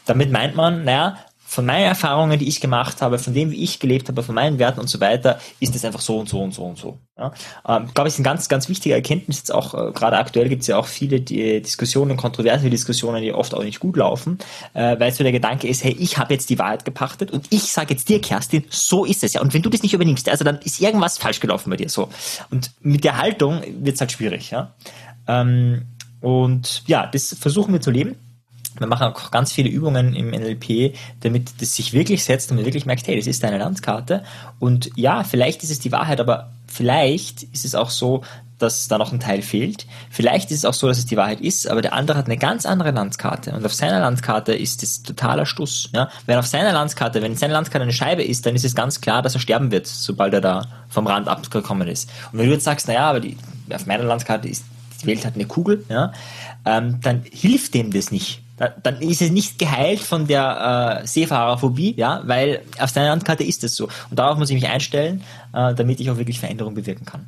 Damit meint man, naja, von meinen Erfahrungen, die ich gemacht habe, von dem, wie ich gelebt habe, von meinen Werten und so weiter, ist es einfach so und so und so und so. Ja? Ähm, glaube ich, ist ein ganz, ganz wichtiger Erkenntnis. Jetzt auch äh, gerade aktuell gibt es ja auch viele die, Diskussionen, kontroverse Diskussionen, die oft auch nicht gut laufen, äh, weil so der Gedanke ist, hey, ich habe jetzt die Wahrheit gepachtet und ich sage jetzt dir, Kerstin, so ist es ja. Und wenn du das nicht übernimmst, also dann ist irgendwas falsch gelaufen bei dir. So. Und mit der Haltung wird es halt schwierig. Ja? Ähm, und ja, das versuchen wir zu leben wir machen auch ganz viele Übungen im NLP, damit das sich wirklich setzt und man wirklich merkt, hey, das ist deine Landkarte. Und ja, vielleicht ist es die Wahrheit, aber vielleicht ist es auch so, dass da noch ein Teil fehlt. Vielleicht ist es auch so, dass es die Wahrheit ist, aber der andere hat eine ganz andere Landkarte. Und auf seiner Landkarte ist es totaler Stuss. Ja? Wenn auf seiner Landkarte, wenn seine Landkarte eine Scheibe ist, dann ist es ganz klar, dass er sterben wird, sobald er da vom Rand abgekommen ist. Und wenn du jetzt sagst, naja, aber die, auf meiner Landkarte ist die Welt hat eine Kugel, ja, ähm, dann hilft dem das nicht dann ist es nicht geheilt von der äh, Seefahrerphobie, ja, weil auf seiner Landkarte ist es so. Und darauf muss ich mich einstellen, äh, damit ich auch wirklich Veränderung bewirken kann.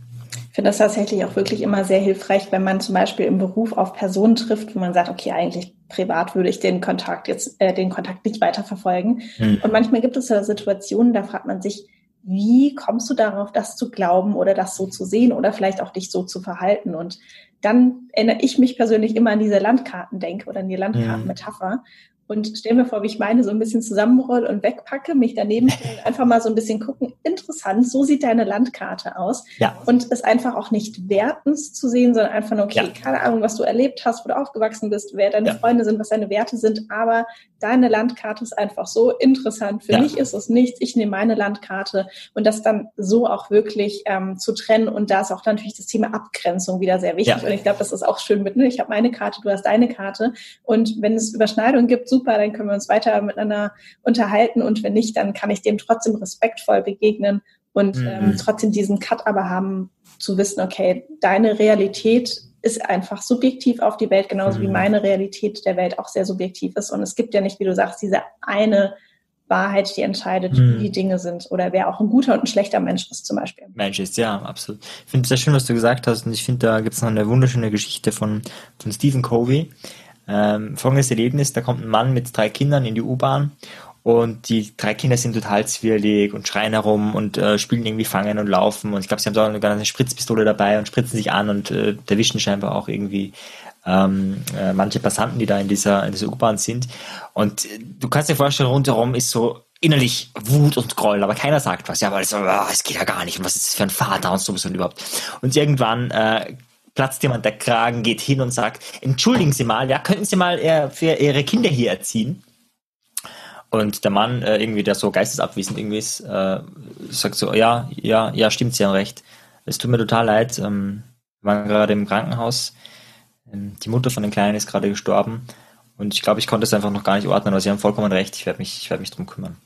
Ich finde das tatsächlich auch wirklich immer sehr hilfreich, wenn man zum Beispiel im Beruf auf Personen trifft, wo man sagt, okay, eigentlich privat würde ich den Kontakt jetzt, äh, den Kontakt nicht weiterverfolgen. Hm. Und manchmal gibt es ja Situationen, da fragt man sich, wie kommst du darauf, das zu glauben oder das so zu sehen oder vielleicht auch dich so zu verhalten? Und dann erinnere ich mich persönlich immer an diese Landkarten denke oder an die Landkartenmetapher. Mhm und stell mir vor, wie ich meine so ein bisschen zusammenroll und wegpacke, mich daneben stellen, einfach mal so ein bisschen gucken, interessant, so sieht deine Landkarte aus. Ja. Und es einfach auch nicht wertens zu sehen, sondern einfach nur, okay, ja. keine Ahnung, was du erlebt hast, wo du aufgewachsen bist, wer deine ja. Freunde sind, was deine Werte sind, aber deine Landkarte ist einfach so interessant. Für mich ist es nichts, ich nehme meine Landkarte und das dann so auch wirklich ähm, zu trennen und da ist auch natürlich das Thema Abgrenzung wieder sehr wichtig und ich glaube, das ist auch schön mit, ne? ich habe meine Karte, du hast deine Karte und wenn es Überschneidungen gibt, super, dann können wir uns weiter miteinander unterhalten und wenn nicht, dann kann ich dem trotzdem respektvoll begegnen und mhm. ähm, trotzdem diesen Cut aber haben, zu wissen, okay, deine Realität ist einfach subjektiv auf die Welt, genauso mhm. wie meine Realität der Welt auch sehr subjektiv ist. Und es gibt ja nicht, wie du sagst, diese eine Wahrheit, die entscheidet, mhm. wie die Dinge sind oder wer auch ein guter und ein schlechter Mensch ist zum Beispiel. Mensch ist, ja, absolut. Ich finde es sehr schön, was du gesagt hast und ich finde, da gibt es noch eine wunderschöne Geschichte von, von Stephen Covey, ähm, folgendes Erlebnis, da kommt ein Mann mit drei Kindern in die U-Bahn und die drei Kinder sind total zwirlig und schreien herum und äh, spielen irgendwie Fangen und Laufen. Und ich glaube, sie haben sogar eine, Spritzpistole dabei und spritzen sich an und äh, erwischen scheinbar auch irgendwie ähm, äh, manche Passanten, die da in dieser, in dieser U-Bahn sind. Und äh, du kannst dir vorstellen, rundherum ist so innerlich Wut und Groll, aber keiner sagt was. Ja, weil es, oh, geht ja gar nicht. Und was ist das für ein Vater und so und überhaupt. Und irgendwann äh, platzt jemand der Kragen, geht hin und sagt, entschuldigen Sie mal, ja, könnten Sie mal äh, für Ihre Kinder hier erziehen? Und der Mann, äh, irgendwie, der so geistesabwesend irgendwie ist, äh, sagt so, ja, ja, ja, stimmt, Sie haben recht. Es tut mir total leid. Ähm, wir waren gerade im Krankenhaus. Ähm, die Mutter von den Kleinen ist gerade gestorben. Und ich glaube, ich konnte es einfach noch gar nicht ordnen, aber Sie haben vollkommen recht. Ich werde mich, ich werde mich drum kümmern.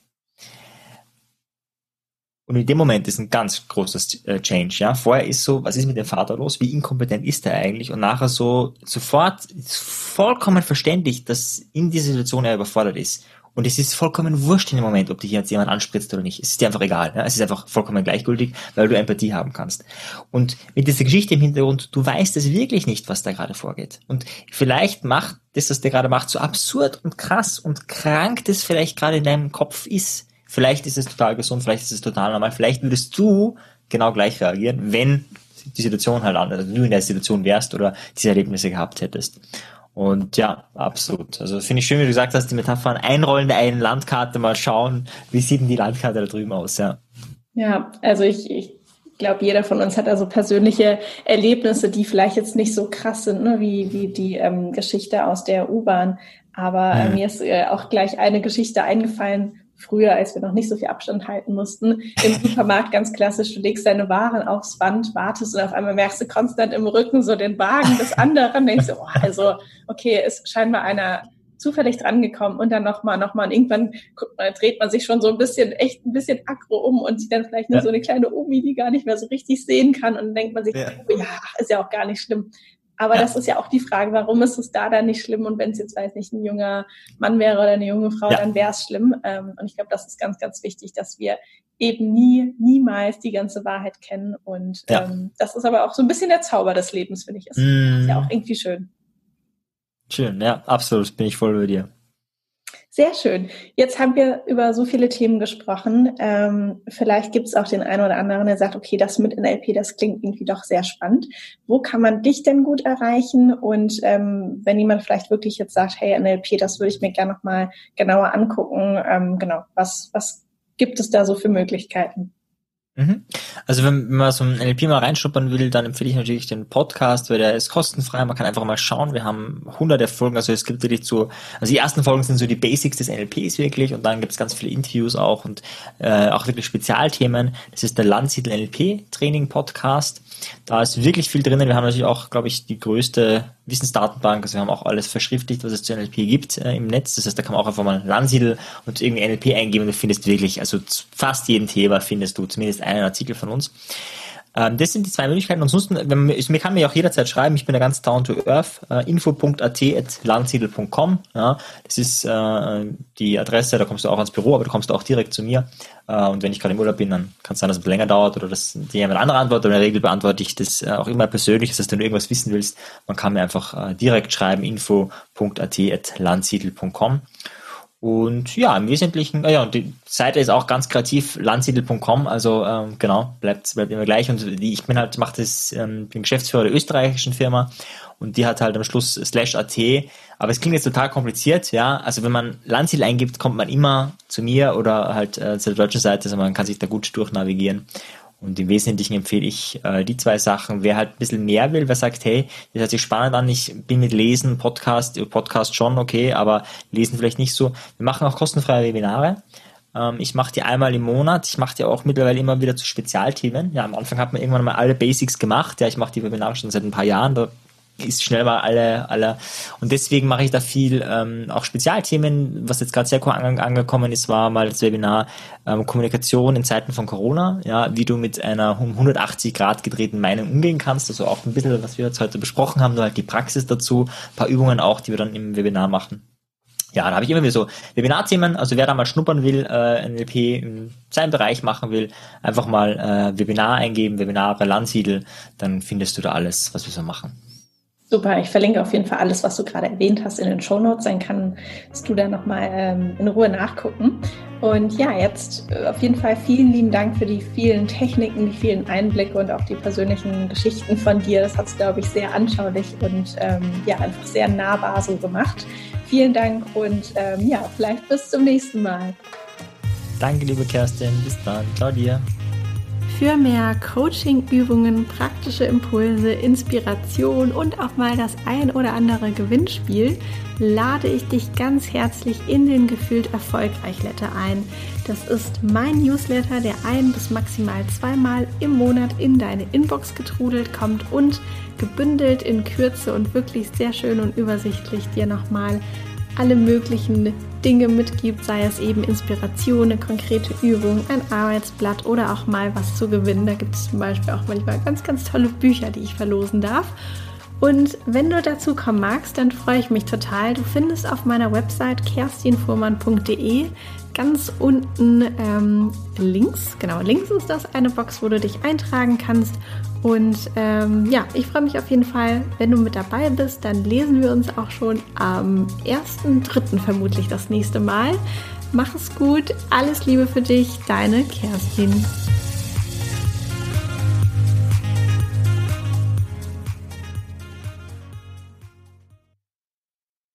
Und in dem Moment ist ein ganz großes äh, Change, ja. Vorher ist so, was ist mit dem Vater los? Wie inkompetent ist er eigentlich? Und nachher so sofort vollkommen verständlich, dass in dieser Situation er überfordert ist. Und es ist vollkommen wurscht in dem Moment, ob dich jetzt jemand anspritzt oder nicht. Es ist dir einfach egal. Ja? Es ist einfach vollkommen gleichgültig, weil du Empathie haben kannst. Und mit dieser Geschichte im Hintergrund, du weißt es wirklich nicht, was da gerade vorgeht. Und vielleicht macht das, was der gerade macht, so absurd und krass und krank das vielleicht gerade in deinem Kopf ist. Vielleicht ist es total gesund, vielleicht ist es total normal, vielleicht würdest du genau gleich reagieren, wenn die Situation halt anders, also du in der Situation wärst oder diese Erlebnisse gehabt hättest. Und ja, absolut. Also finde ich schön, wie du gesagt hast, die Metaphern einrollen der einen Landkarte, mal schauen, wie sieht denn die Landkarte da drüben aus, ja. Ja, also ich, ich glaube, jeder von uns hat also persönliche Erlebnisse, die vielleicht jetzt nicht so krass sind, ne, wie, wie die ähm, Geschichte aus der U-Bahn. Aber äh, mhm. mir ist äh, auch gleich eine Geschichte eingefallen, früher, als wir noch nicht so viel Abstand halten mussten, im Supermarkt ganz klassisch, du legst deine Waren aufs Band, wartest und auf einmal merkst du konstant im Rücken so den Wagen des anderen, denkst du, oh, also, okay, ist scheinbar einer zufällig drangekommen und dann nochmal, nochmal und irgendwann guckt man, dreht man sich schon so ein bisschen, echt ein bisschen aggro um und sieht dann vielleicht nur ja. so eine kleine Omi, die gar nicht mehr so richtig sehen kann und dann denkt man sich, ja, oh, ja ist ja auch gar nicht schlimm. Aber ja. das ist ja auch die Frage, warum ist es da dann nicht schlimm? Und wenn es jetzt, weiß nicht, ein junger Mann wäre oder eine junge Frau, ja. dann wäre es schlimm. Ähm, und ich glaube, das ist ganz, ganz wichtig, dass wir eben nie, niemals die ganze Wahrheit kennen. Und ja. ähm, das ist aber auch so ein bisschen der Zauber des Lebens, finde ich. Ist, mm. ist ja auch irgendwie schön. Schön, ja, absolut, bin ich voll bei dir. Sehr schön. Jetzt haben wir über so viele Themen gesprochen. Ähm, vielleicht gibt es auch den einen oder anderen, der sagt, okay, das mit NLP, das klingt irgendwie doch sehr spannend. Wo kann man dich denn gut erreichen? Und ähm, wenn jemand vielleicht wirklich jetzt sagt, hey, NLP, das würde ich mir gerne nochmal genauer angucken, ähm, genau, was, was gibt es da so für Möglichkeiten? Mhm. Also wenn man so ein NLP mal reinschnuppern will, dann empfehle ich natürlich den Podcast, weil der ist kostenfrei. Man kann einfach mal schauen. Wir haben hunderte Folgen. Also es gibt wirklich so, also die ersten Folgen sind so die Basics des NLPs wirklich und dann gibt es ganz viele Interviews auch und äh, auch wirklich Spezialthemen. Das ist der Landsiedel NLP Training Podcast. Da ist wirklich viel drinnen. Wir haben natürlich auch, glaube ich, die größte Wissensdatenbank. Also wir haben auch alles verschriftlicht, was es zu NLP gibt äh, im Netz. Das heißt, da kann man auch einfach mal Landsiedel und irgendwie NLP eingeben und du findest wirklich, also fast jeden Thema findest du zumindest einen Artikel von uns. Ähm, das sind die zwei Möglichkeiten. Ansonsten, wenn man, mir kann mir auch jederzeit schreiben, ich bin da ganz down to earth, äh, info.at.landsiedel.com. Ja, das ist äh, die Adresse, da kommst du auch ans Büro, aber du kommst auch direkt zu mir. Äh, und wenn ich gerade im Urlaub bin, dann kann es sein, dass es länger dauert oder dass dir jemand andere antwortet. in der Regel beantworte ich das äh, auch immer persönlich. Das heißt, wenn du irgendwas wissen willst, man kann mir einfach äh, direkt schreiben, info.at.landsiedel.com. Und ja, im Wesentlichen, ja, und die Seite ist auch ganz kreativ, landsiedel.com, also ähm, genau, bleibt, bleibt immer gleich. Und die, ich bin halt, mache das, ähm, bin Geschäftsführer der österreichischen Firma und die hat halt am Schluss slash at, aber es klingt jetzt total kompliziert, ja. Also wenn man Landsiedel eingibt, kommt man immer zu mir oder halt äh, zur deutschen Seite, also man kann sich da gut durchnavigieren. Und im Wesentlichen empfehle ich äh, die zwei Sachen. Wer halt ein bisschen mehr will, wer sagt, hey, das hört sich spannend an, ich bin mit Lesen, Podcast, Podcast schon okay, aber Lesen vielleicht nicht so. Wir machen auch kostenfreie Webinare. Ähm, ich mache die einmal im Monat. Ich mache die auch mittlerweile immer wieder zu Spezialthemen. Ja, am Anfang hat man irgendwann mal alle Basics gemacht. Ja, ich mache die Webinare schon seit ein paar Jahren. Da ist schnell mal alle, alle. Und deswegen mache ich da viel ähm, auch Spezialthemen. Was jetzt gerade sehr an, angekommen ist, war mal das Webinar ähm, Kommunikation in Zeiten von Corona. Ja, wie du mit einer um 180 Grad gedrehten Meinung umgehen kannst. Also auch ein bisschen, was wir jetzt heute besprochen haben, nur halt die Praxis dazu. Paar Übungen auch, die wir dann im Webinar machen. Ja, da habe ich immer wieder so Webinarthemen. Also wer da mal schnuppern will, äh, NLP in seinem Bereich machen will, einfach mal äh, Webinar eingeben, Webinare Landsiedel, dann findest du da alles, was wir so machen. Super, ich verlinke auf jeden Fall alles, was du gerade erwähnt hast, in den Show Notes. Dann kannst du da nochmal ähm, in Ruhe nachgucken. Und ja, jetzt äh, auf jeden Fall vielen lieben Dank für die vielen Techniken, die vielen Einblicke und auch die persönlichen Geschichten von dir. Das hat es, glaube ich, sehr anschaulich und ähm, ja, einfach sehr nahbar so gemacht. Vielen Dank und ähm, ja, vielleicht bis zum nächsten Mal. Danke, liebe Kerstin. Bis dann. Ciao dir. Für mehr Coaching-Übungen, praktische Impulse, Inspiration und auch mal das ein oder andere Gewinnspiel lade ich dich ganz herzlich in den Gefühlt Erfolgreich Letter ein. Das ist mein Newsletter, der ein bis maximal zweimal im Monat in deine Inbox getrudelt kommt und gebündelt in Kürze und wirklich sehr schön und übersichtlich dir nochmal alle möglichen Dinge mitgibt, sei es eben Inspiration, eine konkrete Übung, ein Arbeitsblatt oder auch mal was zu gewinnen. Da gibt es zum Beispiel auch manchmal ganz, ganz tolle Bücher, die ich verlosen darf. Und wenn du dazu kommen magst, dann freue ich mich total. Du findest auf meiner Website kerstinfuhrmann.de ganz unten ähm, links, genau links ist das eine Box, wo du dich eintragen kannst. Und ähm, ja, ich freue mich auf jeden Fall, wenn du mit dabei bist. Dann lesen wir uns auch schon am 1.3. vermutlich das nächste Mal. Mach es gut, alles Liebe für dich, deine Kerstin.